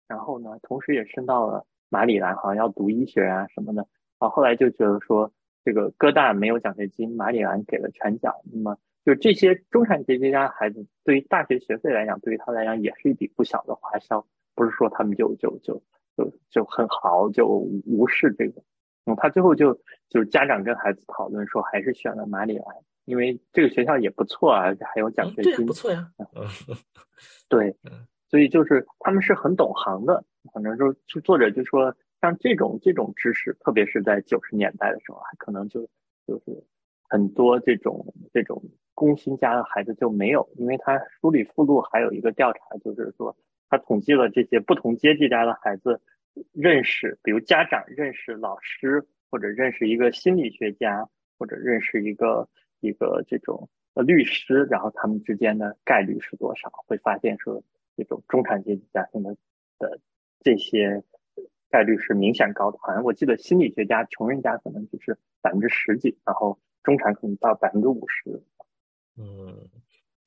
然后呢，同时也升到了马里兰，好像要读医学啊什么的。啊，后来就觉得说，这个哥大没有奖学金，马里兰给了全奖。那么，就这些中产阶级家孩子，对于大学学费来讲，对于他来讲也是一笔不小的花销。不是说他们就就就就就很豪，就无视这个。嗯，他最后就就是家长跟孩子讨论说，还是选了马里兰。因为这个学校也不错啊，还有奖学金，不错呀。*laughs* 对，所以就是他们是很懂行的。反正就就作者就说，像这种这种知识，特别是在九十年代的时候，还可能就就是很多这种这种工薪家的孩子就没有。因为他书里附录还有一个调查，就是说他统计了这些不同阶级家的孩子认识，比如家长认识老师，或者认识一个心理学家，或者认识一个。一个这种呃律师，然后他们之间的概率是多少？会发现说，这种中产阶级家庭的的这些概率是明显高的。好像我记得心理学家，穷人家可能就是百分之十几，然后中产可能到百分之五十。嗯，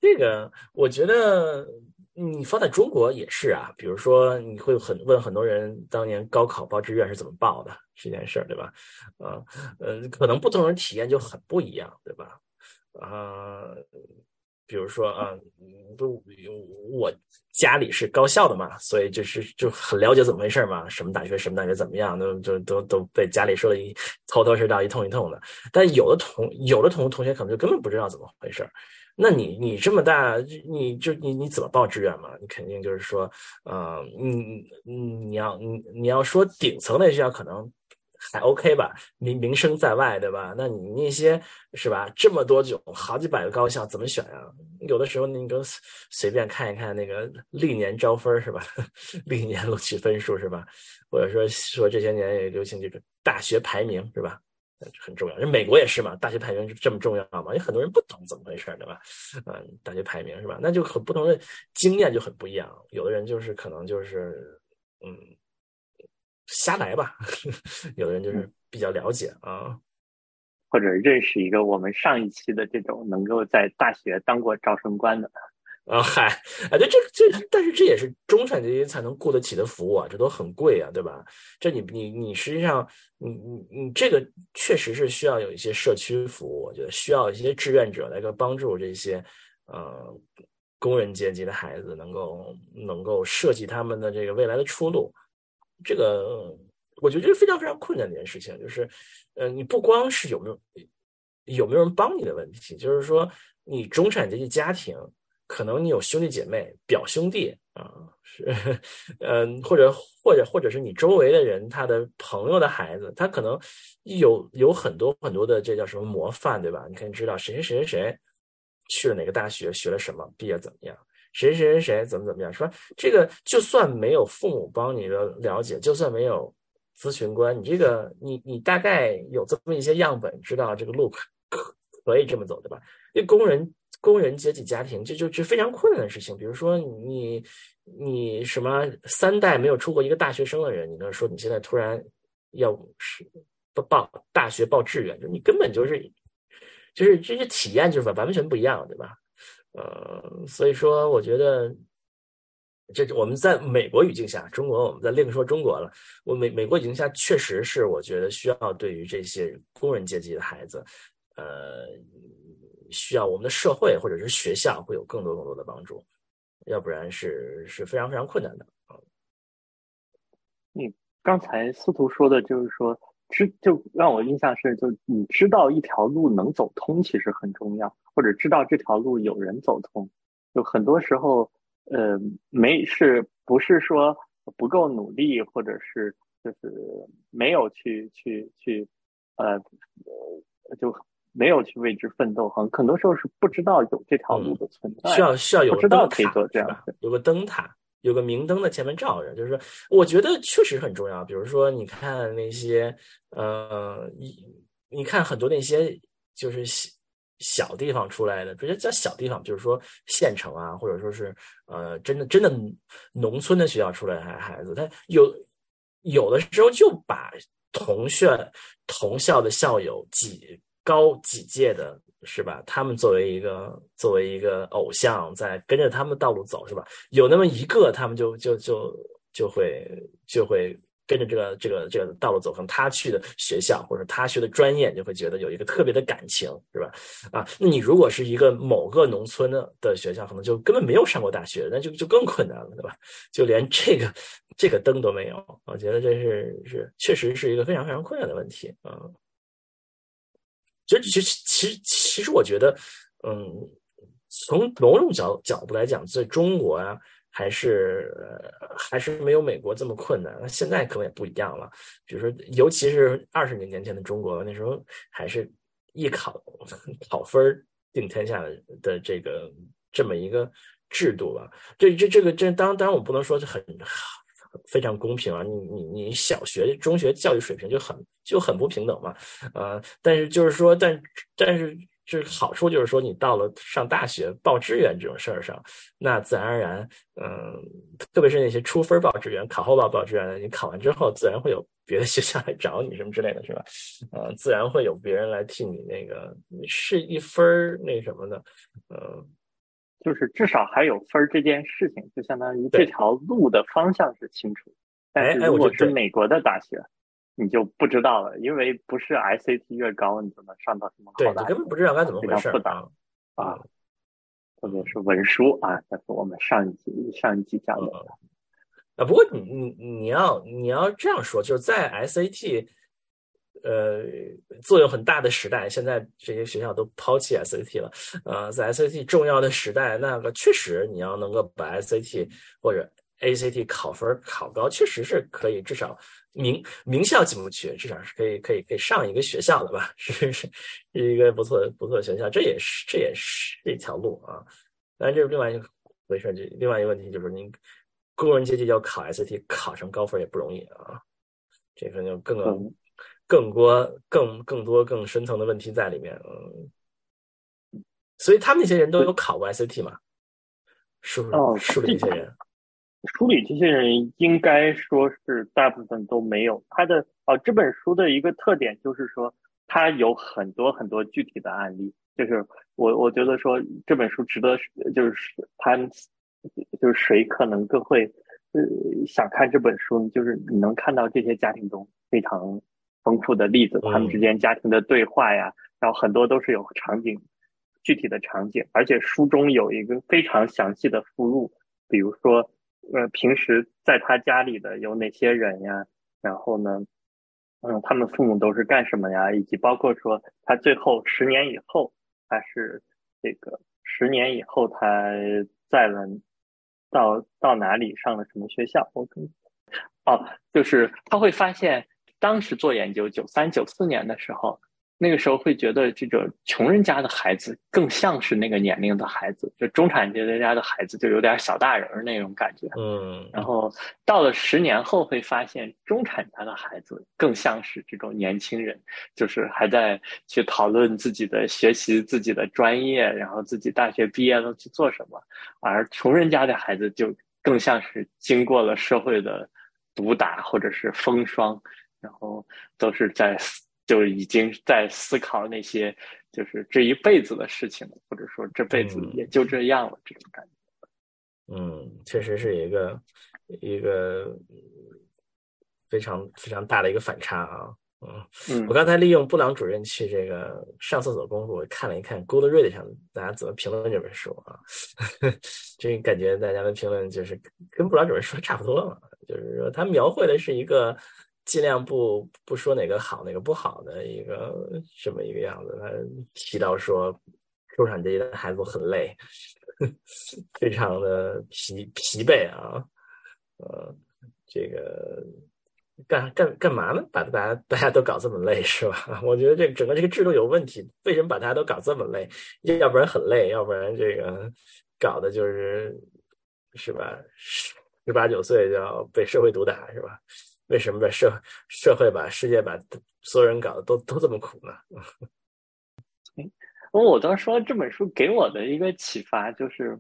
这个我觉得你放在中国也是啊。比如说，你会很问很多人，当年高考报志愿是怎么报的这件事儿，对吧？啊，呃，可能不同人体验就很不一样，对吧？啊，比如说啊，不，我家里是高校的嘛，所以就是就很了解怎么回事嘛，什么大学什么大学怎么样，都就都都被家里说的一头头是道，一通一通的。但有的同有的同同学可能就根本不知道怎么回事。那你你这么大，你就你你怎么报志愿嘛？你肯定就是说，呃，你你你要你你要说顶层的学校可能。还 OK 吧，名名声在外，对吧？那你那些是吧？这么多种，好几百个高校，怎么选啊？有的时候你就随便看一看那个历年招分是吧？*laughs* 历年录取分数是吧？或者说说这些年也流行这个大学排名是吧？很重要。人美国也是嘛，大学排名是这么重要嘛？有很多人不懂怎么回事，对吧？嗯，大学排名是吧？那就很不同的经验就很不一样。有的人就是可能就是嗯。瞎来吧，*laughs* 有的人就是比较了解啊，或者认识一个我们上一期的这种能够在大学当过招生官的啊，嗨，啊，对，这这，但是这也是中产阶级才能雇得起的服务啊，这都很贵啊，对吧？这你你你实际上，你你你这个确实是需要有一些社区服务，我觉得需要一些志愿者来个帮助这些呃工人阶级的孩子能够能够设计他们的这个未来的出路。这个我觉得这是非常非常困难的一件事情，就是，呃，你不光是有没有有没有人帮你的问题，就是说，你中产阶级家庭，可能你有兄弟姐妹、表兄弟啊，是，嗯，或者或者或者是你周围的人，他的朋友的孩子，他可能有有很多很多的这叫什么模范，对吧？你可以知道谁谁谁谁谁去了哪个大学，学了什么，毕业怎么样。谁谁谁谁怎么怎么样？说这个就算没有父母帮你的了解，就算没有咨询官，你这个你你大概有这么一些样本，知道这个路可可以这么走，对吧？因为工人工人阶级家庭，这就就非常困难的事情。比如说你你什么三代没有出过一个大学生的人，你能说你现在突然要是不报大学报志愿，就你根本就是就是这些体验就是完全不一样，对吧？呃，所以说，我觉得，这我们在美国语境下，中国我们在另说中国了。我美美国语境下，确实是我觉得需要对于这些工人阶级的孩子，呃，需要我们的社会或者是学校会有更多更多的帮助，要不然是是非常非常困难的啊。嗯，刚才司徒说的就是说。知就让我印象是，就你知道一条路能走通，其实很重要，或者知道这条路有人走通。就很多时候，呃，没是不是说不够努力，或者是就是没有去去去，呃，就没有去为之奋斗。很很多时候是不知道有这条路的存在，需要需要有不知道可以做这样，有个灯塔。有个明灯在前面照着，就是说，我觉得确实很重要。比如说，你看那些，呃，你你看很多那些就是小小地方出来的，直接叫小地方，就是说县城啊，或者说是呃，真的真的农村的学校出来的孩孩子，他有有的时候就把同学同校的校友挤高几届的。是吧？他们作为一个作为一个偶像，在跟着他们道路走，是吧？有那么一个，他们就就就就会就会跟着这个这个这个道路走，可能他去的学校或者他学的专业，就会觉得有一个特别的感情，是吧？啊，那你如果是一个某个农村的的学校，可能就根本没有上过大学，那就就更困难了，对吧？就连这个这个灯都没有，我觉得这是是确实是一个非常非常困难的问题啊。其实，其实，其实，其实，我觉得，嗯，从某种角角度来讲，在中国啊，还是还是没有美国这么困难。那现在可能也不一样了。比如说，尤其是二十年年前的中国，那时候还是艺考考分定天下的这个这么一个制度吧。这这这个这当当然，我不能说是很。非常公平啊！你你你小学、中学教育水平就很就很不平等嘛，呃，但是就是说，但但是就是好处就是说，你到了上大学报志愿这种事儿上，那自然而然，嗯，特别是那些出分报志愿、考后报报志愿的，你考完之后，自然会有别的学校来找你什么之类的，是吧？呃，自然会有别人来替你那个是一分那什么的，嗯。就是至少还有分儿这件事情，就相当于这条路的方向是清楚。但是如果是美国的大学，你就不知道了，因为不是 SAT 越高，你就能上到什么好大学，根本不知道该怎么回事啊。啊，特别是文书啊，这是我们上一集上一集讲的。啊，不过你你你要你要这样说，就是在 SAT。呃，作用很大的时代，现在这些学校都抛弃 SAT 了。呃，在 SAT 重要的时代，那个确实你要能够把 SAT 或者 ACT 考分考高，确实是可以，至少名名校进不去，至少是可以可以可以上一个学校的吧？是是是一个不错的不错的学校，这也是这也是一条路啊。当然，这是另外一个回事。这另外一个问题就是，您工人阶级要考 SAT 考上高分也不容易啊。这个就更。更多、更更多、更深层的问题在里面，嗯，所以他们那些人都有考过 SAT 吗？是不是？哦梳理这些人，梳理这些人应该说是大部分都没有。他的哦，这本书的一个特点就是说，它有很多很多具体的案例。就是我我觉得说这本书值得，就是他就是谁可能更会呃想看这本书，就是你能看到这些家庭中非常。丰富的例子，他们之间家庭的对话呀，然后很多都是有场景，具体的场景，而且书中有一个非常详细的附录，比如说，呃，平时在他家里的有哪些人呀，然后呢，嗯，他们父母都是干什么呀？以及包括说他最后十年以后，他是这个十年以后他在了到到哪里上了什么学校？我跟哦，就是他会发现当时做研究九三九四年的时候。那个时候会觉得这个穷人家的孩子更像是那个年龄的孩子，就中产阶级家的孩子就有点小大人那种感觉。嗯，然后到了十年后会发现中产家的孩子更像是这种年轻人，就是还在去讨论自己的学习、自己的专业，然后自己大学毕业了去做什么。而穷人家的孩子就更像是经过了社会的毒打或者是风霜，然后都是在。就已经在思考那些就是这一辈子的事情了，或者说这辈子也就这样了，这种感觉。嗯，确实是一个一个非常非常大的一个反差啊。嗯，我刚才利用布朗主任去这个上厕所功夫，看了一看 Goodreads 上大家怎么评论这本书啊。*laughs* 这感觉大家的评论就是跟布朗主任说的差不多嘛，就是说他描绘的是一个。尽量不不说哪个好哪个不好的一个这么一个样子。他提到说，中产阶级的孩子很累，*laughs* 非常的疲疲惫啊。呃，这个干干干嘛呢？把大家大家都搞这么累是吧？*laughs* 我觉得这整个这个制度有问题。为什么把大家都搞这么累？要不然很累，要不然这个搞的就是是吧？十八九岁就要被社会毒打是吧？为什么在社社会把世界把所有人搞得都都这么苦呢？嗯，*laughs* 我当时说这本书给我的一个启发就是，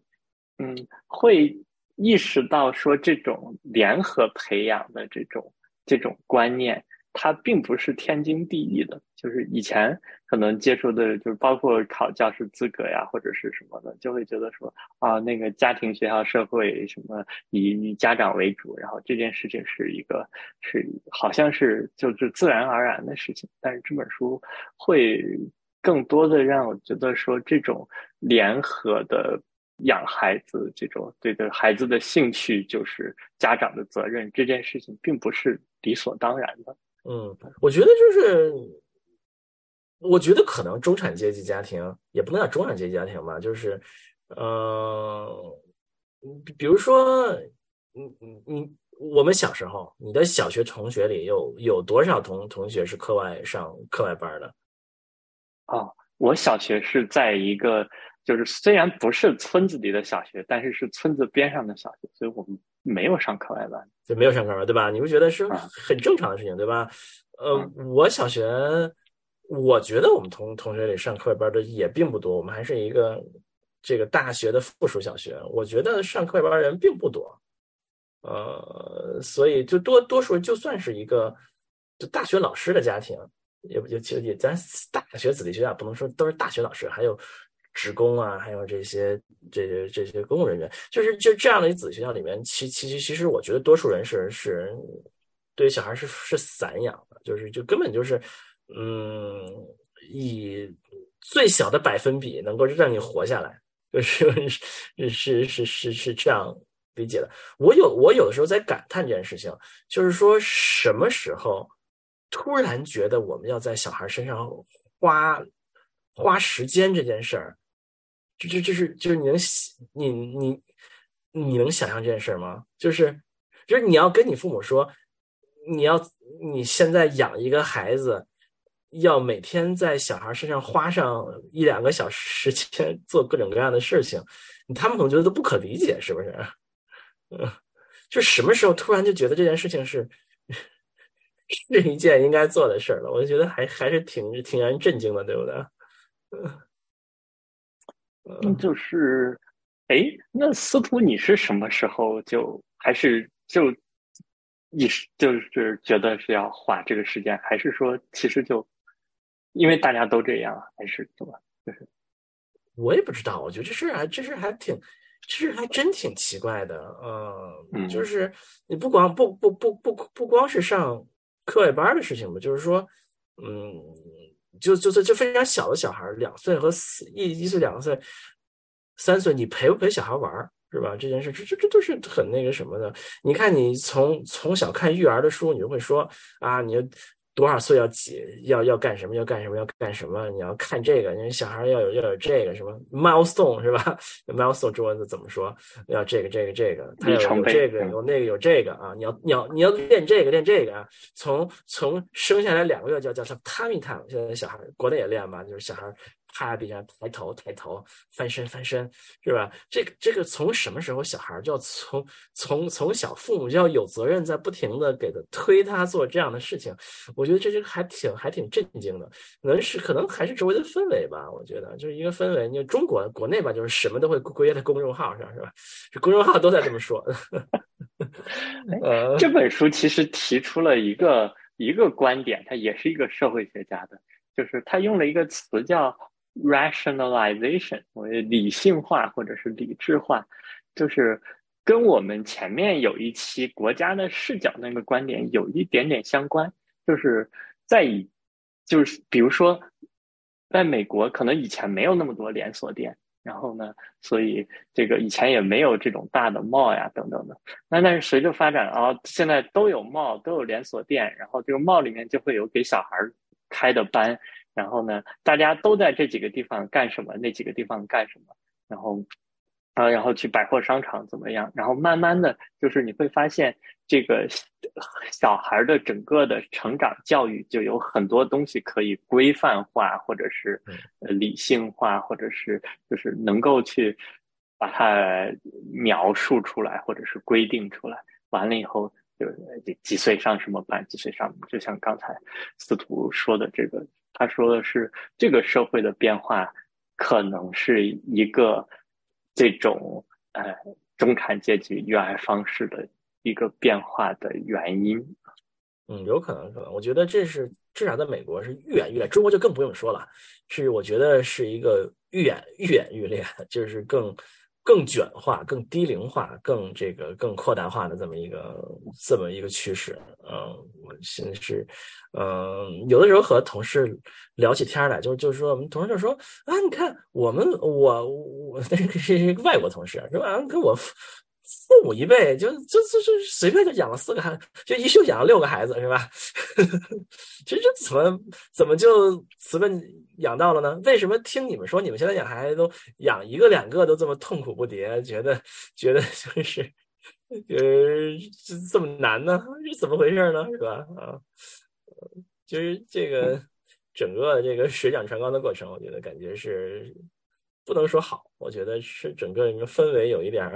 嗯，会意识到说这种联合培养的这种这种观念。它并不是天经地义的，就是以前可能接触的，就是包括考教师资格呀，或者是什么的，就会觉得说啊，那个家庭、学校、社会什么以以家长为主，然后这件事情是一个是好像是就是自然而然的事情。但是这本书会更多的让我觉得说，这种联合的养孩子，这种对的孩子的兴趣就是家长的责任，这件事情并不是理所当然的。嗯，我觉得就是，我觉得可能中产阶级家庭也不能叫中产阶级家庭吧，就是，呃，比如说，你你你，我们小时候，你的小学同学里有有多少同同学是课外上课外班的？哦，我小学是在一个，就是虽然不是村子里的小学，但是是村子边上的小学，所以我们。没有上课外班，就没有上课外班，对吧？你不觉得是很正常的事情，对吧？呃，我小学，我觉得我们同同学里上课外班的也并不多，我们还是一个这个大学的附属小学，我觉得上课外班人并不多，呃，所以就多多数就算是一个就大学老师的家庭，也也其实也咱大学子弟学校不能说都是大学老师，还有。职工啊，还有这些这些这些公务人员，就是就这样的一子学校里面，其其实其实我觉得多数人是是对小孩是是散养的，就是就根本就是嗯，以最小的百分比能够让你活下来，就是是是是是是这样理解的。我有我有的时候在感叹这件事情，就是说什么时候突然觉得我们要在小孩身上花花时间这件事儿。就就就是就是你能你你你能想象这件事吗？就是就是你要跟你父母说，你要你现在养一个孩子，要每天在小孩身上花上一两个小时时间做各种各样的事情，他们可能觉得都不可理解，是不是？*laughs* 嗯，就什么时候突然就觉得这件事情是 *laughs* 是一件应该做的事了？我就觉得还还是挺挺让人震惊的，对不对？嗯。*laughs* 嗯，就是，哎，那司徒，你是什么时候就还是就意识就是觉得是要花这个时间，还是说其实就因为大家都这样，还是怎么？就是我也不知道，我觉得这事还这事还挺，其实还真挺奇怪的。嗯，就是你不光不不不不不光是上课外班的事情吧，就是说，嗯。就就是就非常小的小孩，两岁和四一一岁两岁，三岁，你陪不陪小孩玩儿？是吧？这件事，这这这都是很那个什么的。你看，你从从小看育儿的书，你就会说啊，你多少岁要几要要干什么，要干什么，要干什么？你要看这个，你小孩要有要有这个什么 milestone 是吧？*laughs* milestone 中文怎么说？要这个这个这个，他有这个有那个有这个啊！你要你要你要练这个练这个啊！从从生下来两个月就要叫他 tummy time，现在小孩国内也练吧，就是小孩。趴在地上抬头抬头翻身翻身是吧？这个这个从什么时候小孩就要从从从小父母就要有责任在不停的给他推他做这样的事情？我觉得这这个还挺还挺震惊的。可能是可能还是周围的氛围吧。我觉得就是一个氛围。你中国国内吧，就是什么都会归在公众号上是吧？这公众号都在这么说。*laughs* 呃，这本书其实提出了一个一个观点，他也是一个社会学家的，就是他用了一个词叫。rationalization，我理性化或者是理智化，就是跟我们前面有一期国家的视角那个观点有一点点相关。就是在以，就是比如说，在美国可能以前没有那么多连锁店，然后呢，所以这个以前也没有这种大的 mall 呀等等的。那但是随着发展啊，现在都有 mall，都有连锁店，然后这个 mall 里面就会有给小孩开的班。然后呢，大家都在这几个地方干什么？那几个地方干什么？然后，啊，然后去百货商场怎么样？然后慢慢的就是你会发现，这个小孩的整个的成长教育就有很多东西可以规范化，或者是呃理性化，或者是就是能够去把它描述出来，或者是规定出来。完了以后，就几几岁上什么班，几岁上，就像刚才司徒说的这个。他说的是，这个社会的变化可能是一个这种呃中产阶级育儿方式的一个变化的原因。嗯，有可能，可能，我觉得这是至少在美国是愈演愈烈，中国就更不用说了，是我觉得是一个愈演愈演愈烈，就是更。更卷化、更低龄化、更这个、更扩大化的这么一个、这么一个趋势，嗯，我现在是，嗯，有的时候和同事聊起天来，就就是说，我们同事就说啊，你看我们，我我 *laughs* 那是是一个外国同事，是吧？跟我。父母一辈就就就就随便就养了四个孩，就一宿养了六个孩子，是吧？*laughs* 其实这怎么怎么就随便养到了呢？为什么听你们说你们现在养孩子都养一个两个都这么痛苦不迭，觉得觉得就是呃这么难呢？是怎么回事呢？是吧？啊，就是这个整个这个水涨船高的过程，我觉得感觉是。不能说好，我觉得是整个一个氛围有一点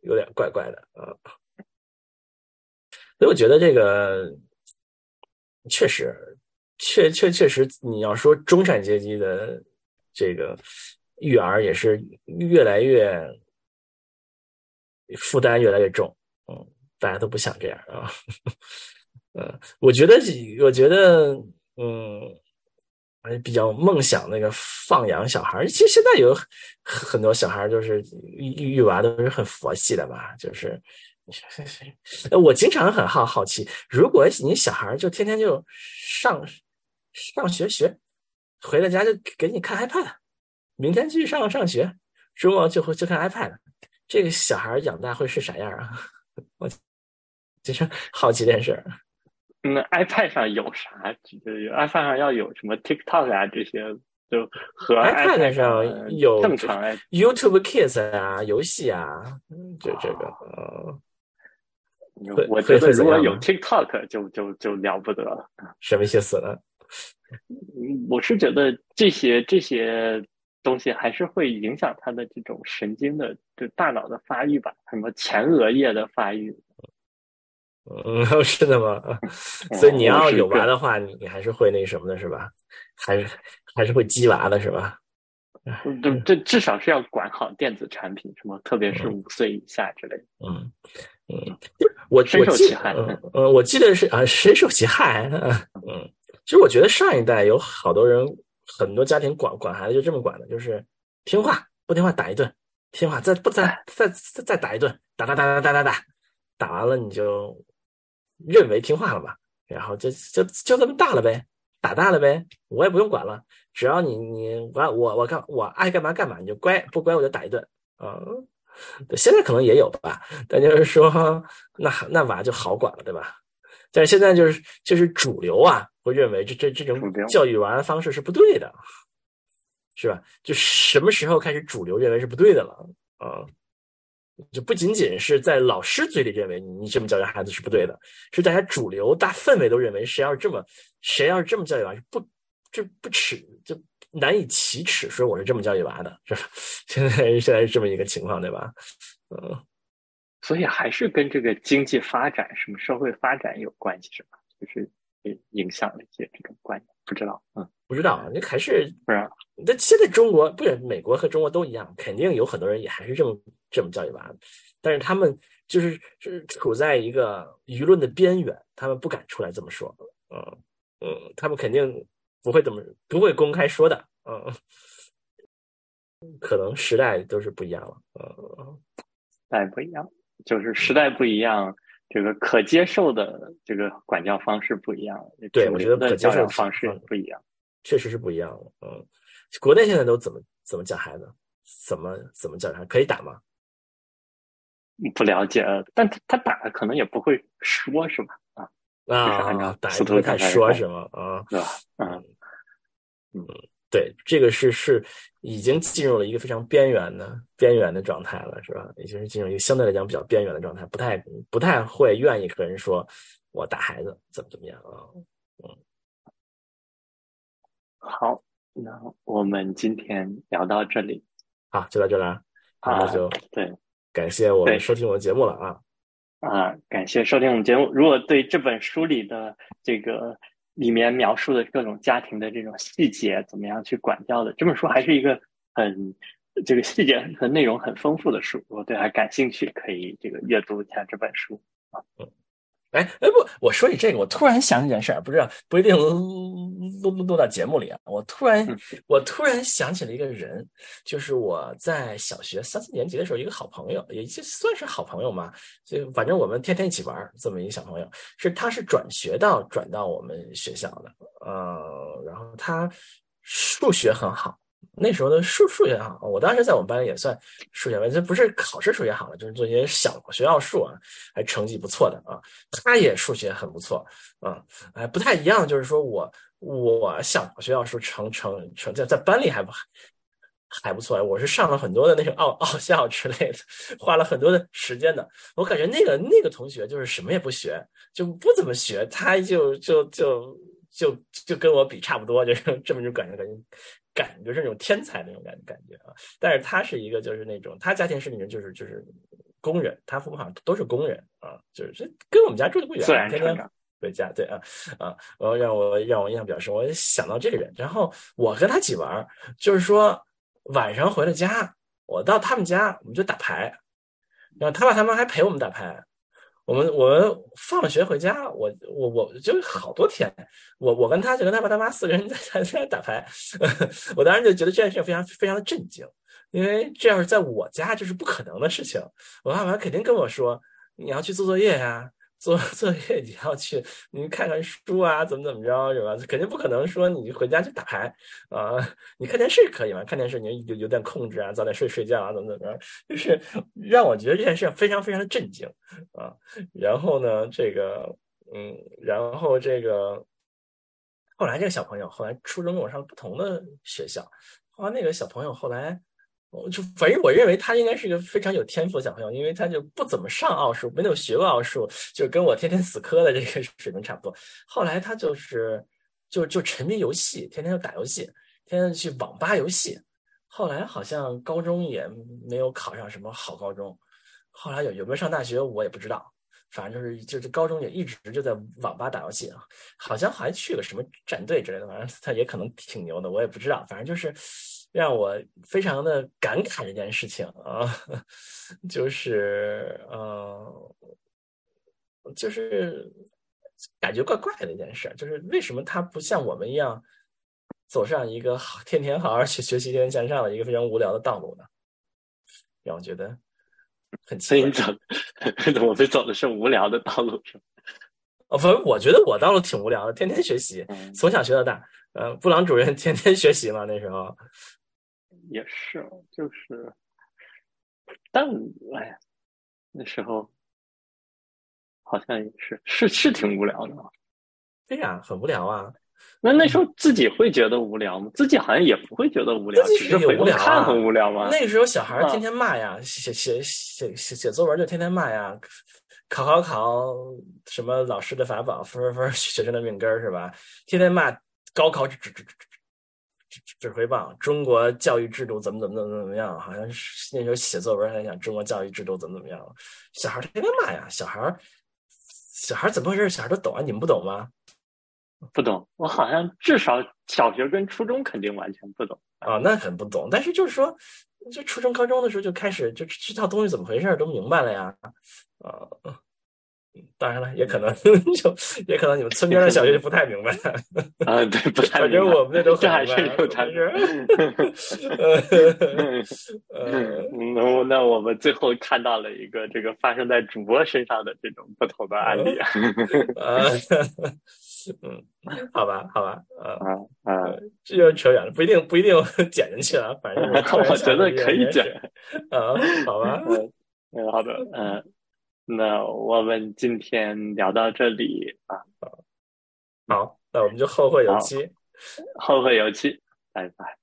有点怪怪的啊，所以我觉得这个确实确确确实，你要说中产阶级的这个育儿也是越来越负担越来越重，嗯，大家都不想这样啊，嗯，*laughs* 我觉得我觉得嗯。比较梦想那个放养小孩，其实现在有很多小孩就是育育娃都是很佛系的嘛。就是，我经常很好好奇，如果你小孩就天天就上上学学，回了家就给你看 iPad，明天继续上上学，周末就会就看 iPad，这个小孩养大会是啥样啊？*laughs* 我经常好奇这件事儿。那 iPad 上有啥？iPad 上要有什么 TikTok 啊这些，就和 iPad 上有正常 YouTube Kids 啊，游戏啊，就这个。我觉得如果有 TikTok 就就就了不得了。什么意思呢？我是觉得这些这些东西还是会影响他的这种神经的，就大脑的发育吧，什么前额叶的发育。嗯，*laughs* 是的吗？所以你要有娃的话，你你还是会那什么的，是吧？还是还是会鸡娃的，是吧？对，这至少是要管好电子产品，什么，特别是五岁以下之类的。嗯嗯，我深受其害。*laughs* 嗯，我记得是啊，深受其害。*laughs* 嗯，其实我觉得上一代有好多人，很多家庭管管孩子就这么管的，就是听话不听话打一顿，听话再不再再再再打一顿，打打打打打打打，打完了你就。认为听话了吧，然后就就就这么大了呗，打大了呗，我也不用管了，只要你你我我我干我爱干嘛干嘛，你就乖不乖我就打一顿啊。现在可能也有吧，但就是说，那那娃就好管了，对吧？但是现在就是就是主流啊，会认为这这这种教育娃的方式是不对的，是吧？就什么时候开始主流认为是不对的了啊？就不仅仅是在老师嘴里认为你这么教育孩子是不对的，是大家主流大氛围都认为谁要是这么谁要是这么教育娃是不就不耻就难以启齿，说我是这么教育娃的，是吧？*laughs* 现在现在是这么一个情况，对吧？嗯，所以还是跟这个经济发展、什么社会发展有关系，是吧？就是影响了一些这种观念，不知道，嗯。不知道，那还是不是？那现在中国不是美国和中国都一样，肯定有很多人也还是这么这么教育娃，但是他们就是是处在一个舆论的边缘，他们不敢出来这么说，嗯嗯，他们肯定不会这么不会公开说的，嗯，可能时代都是不一样了，嗯，时代不一样，就是时代不一样。这个可接受的这个管教方式不一样，对我觉得可接受方式不一样。确实是不一样了，嗯，国内现在都怎么怎么教孩子，怎么怎么教他可以打吗？不了解，但他他打可能也不会说，是吧？啊啊，打不会太说，什么？啊，是吧？嗯嗯，对，这个是是已经进入了一个非常边缘的边缘的状态了，是吧？已经是进入一个相对来讲比较边缘的状态，不太不太会愿意和人说我打孩子怎么怎么样啊，嗯。好，那我们今天聊到这里，好，就到这了，那就对，感谢我们收听我的节目了啊啊，感谢收听我们节目。如果对这本书里的这个里面描述的各种家庭的这种细节，怎么样去管教的，这本书还是一个很这个细节和内容很丰富的书。我对它感兴趣，可以这个阅读一下这本书啊。嗯。哎哎不，我说起这个，我突然想起件事儿，不知道不一定录录录到节目里啊。我突然我突然想起了一个人，就是我在小学三四年级的时候，一个好朋友，也就算是好朋友嘛。就反正我们天天一起玩，这么一个小朋友，是他是转学到转到我们学校的，呃，然后他数学很好。那时候的数数学好，我当时在我们班也算数学，这不是考试数学好了，就是做一些小学奥数啊，还成绩不错的啊。他也数学很不错啊，哎，不太一样，就是说我我小学奥数成成成在在班里还不还还不错，我是上了很多的那种奥奥校之类的，花了很多的时间的。我感觉那个那个同学就是什么也不学，就不怎么学，他就就就就就跟我比差不多，就是 *laughs* 这么一种感觉，感觉。感觉是那种天才那种感感觉啊，但是他是一个就是那种他家庭是里面就是就是工人，他父母好像都是工人啊，就是跟我们家住的不远，天天回家对啊啊，然后让我让我印象比较深，我想到这个人，然后我跟他一起玩，就是说晚上回了家，我到他们家我们就打牌，然后他爸他妈还陪我们打牌。我们我们放学回家，我我我就好多天，我我跟他就跟他爸他妈四个人在 *laughs* 在打牌，*laughs* 我当时就觉得这件事非常非常的震惊，因为这要是在我家这是不可能的事情，我爸妈肯定跟我说你要去做作业呀。做 *laughs* 作业你要去，你看看书啊，怎么怎么着是吧？肯定不可能说你回家去打牌啊，你看电视可以吗？看电视你有有点控制啊，早点睡睡觉啊，怎么怎么着？就是让我觉得这件事非常非常的震惊啊。然后呢，这个嗯，然后这个后来这个小朋友后来初中跟我上不同的学校，后来那个小朋友后来。我就反正我认为他应该是一个非常有天赋的小朋友，因为他就不怎么上奥数，没有学过奥数，就跟我天天死磕的这个 *laughs* 水平差不多。后来他就是就就沉迷游戏，天天就打游戏，天天去网吧游戏。后来好像高中也没有考上什么好高中，后来有有没有上大学我也不知道。反正就是就是高中也一直就在网吧打游戏啊，好像还去个什么战队之类的，反正他也可能挺牛的，我也不知道。反正就是让我非常的感慨这件事情啊，*laughs* 就是呃，就是感觉怪怪的一件事，就是为什么他不像我们一样走上一个好天天好好去学习、天天向上的一个非常无聊的道路呢？让我觉得。很所以你走，*laughs* 我们走的是无聊的道路，是吗？哦，不，我觉得我道路挺无聊的，天天学习，从小学到大。呃，布朗主任天天学习嘛，那时候也是，就是但哎呀，那时候好像也是是是挺无聊的。对呀，很无聊啊。那那时候自己会觉得无聊吗？自己好像也不会觉得无聊，只是无聊看很无聊吗？那个时候小孩天天骂呀，写写写写写作文就天天骂呀，考考考什么老师的法宝，分分分 *laughs* 学生的命根儿是吧？天天骂高考指指指指挥棒，中国教育制度怎么怎么怎么怎么样？好像是那时候写作文还讲中国教育制度怎么怎么样？小孩天天骂呀，小孩小孩怎么回事？小孩都懂啊，你们不懂吗？不懂，我好像至少小学跟初中肯定完全不懂啊，那很不懂。但是就是说，就初中、高中的时候就开始就这套东西怎么回事都明白了呀，啊，当然了，也可能 *laughs* 就也可能你们村边的小学就不太明白啊，对，不 *laughs* 太反正我们那都这还是有差距。*laughs* 那那我们最后看到了一个这个发生在主播身上的这种不同的案例啊。嗯，好吧，好吧，啊啊，这就扯远了，不一定不一定剪进去了，反正我觉得可以剪啊，好吧，嗯，好的，嗯，那我们今天聊到这里啊，好，那我们就后会有期，后会有期，拜拜。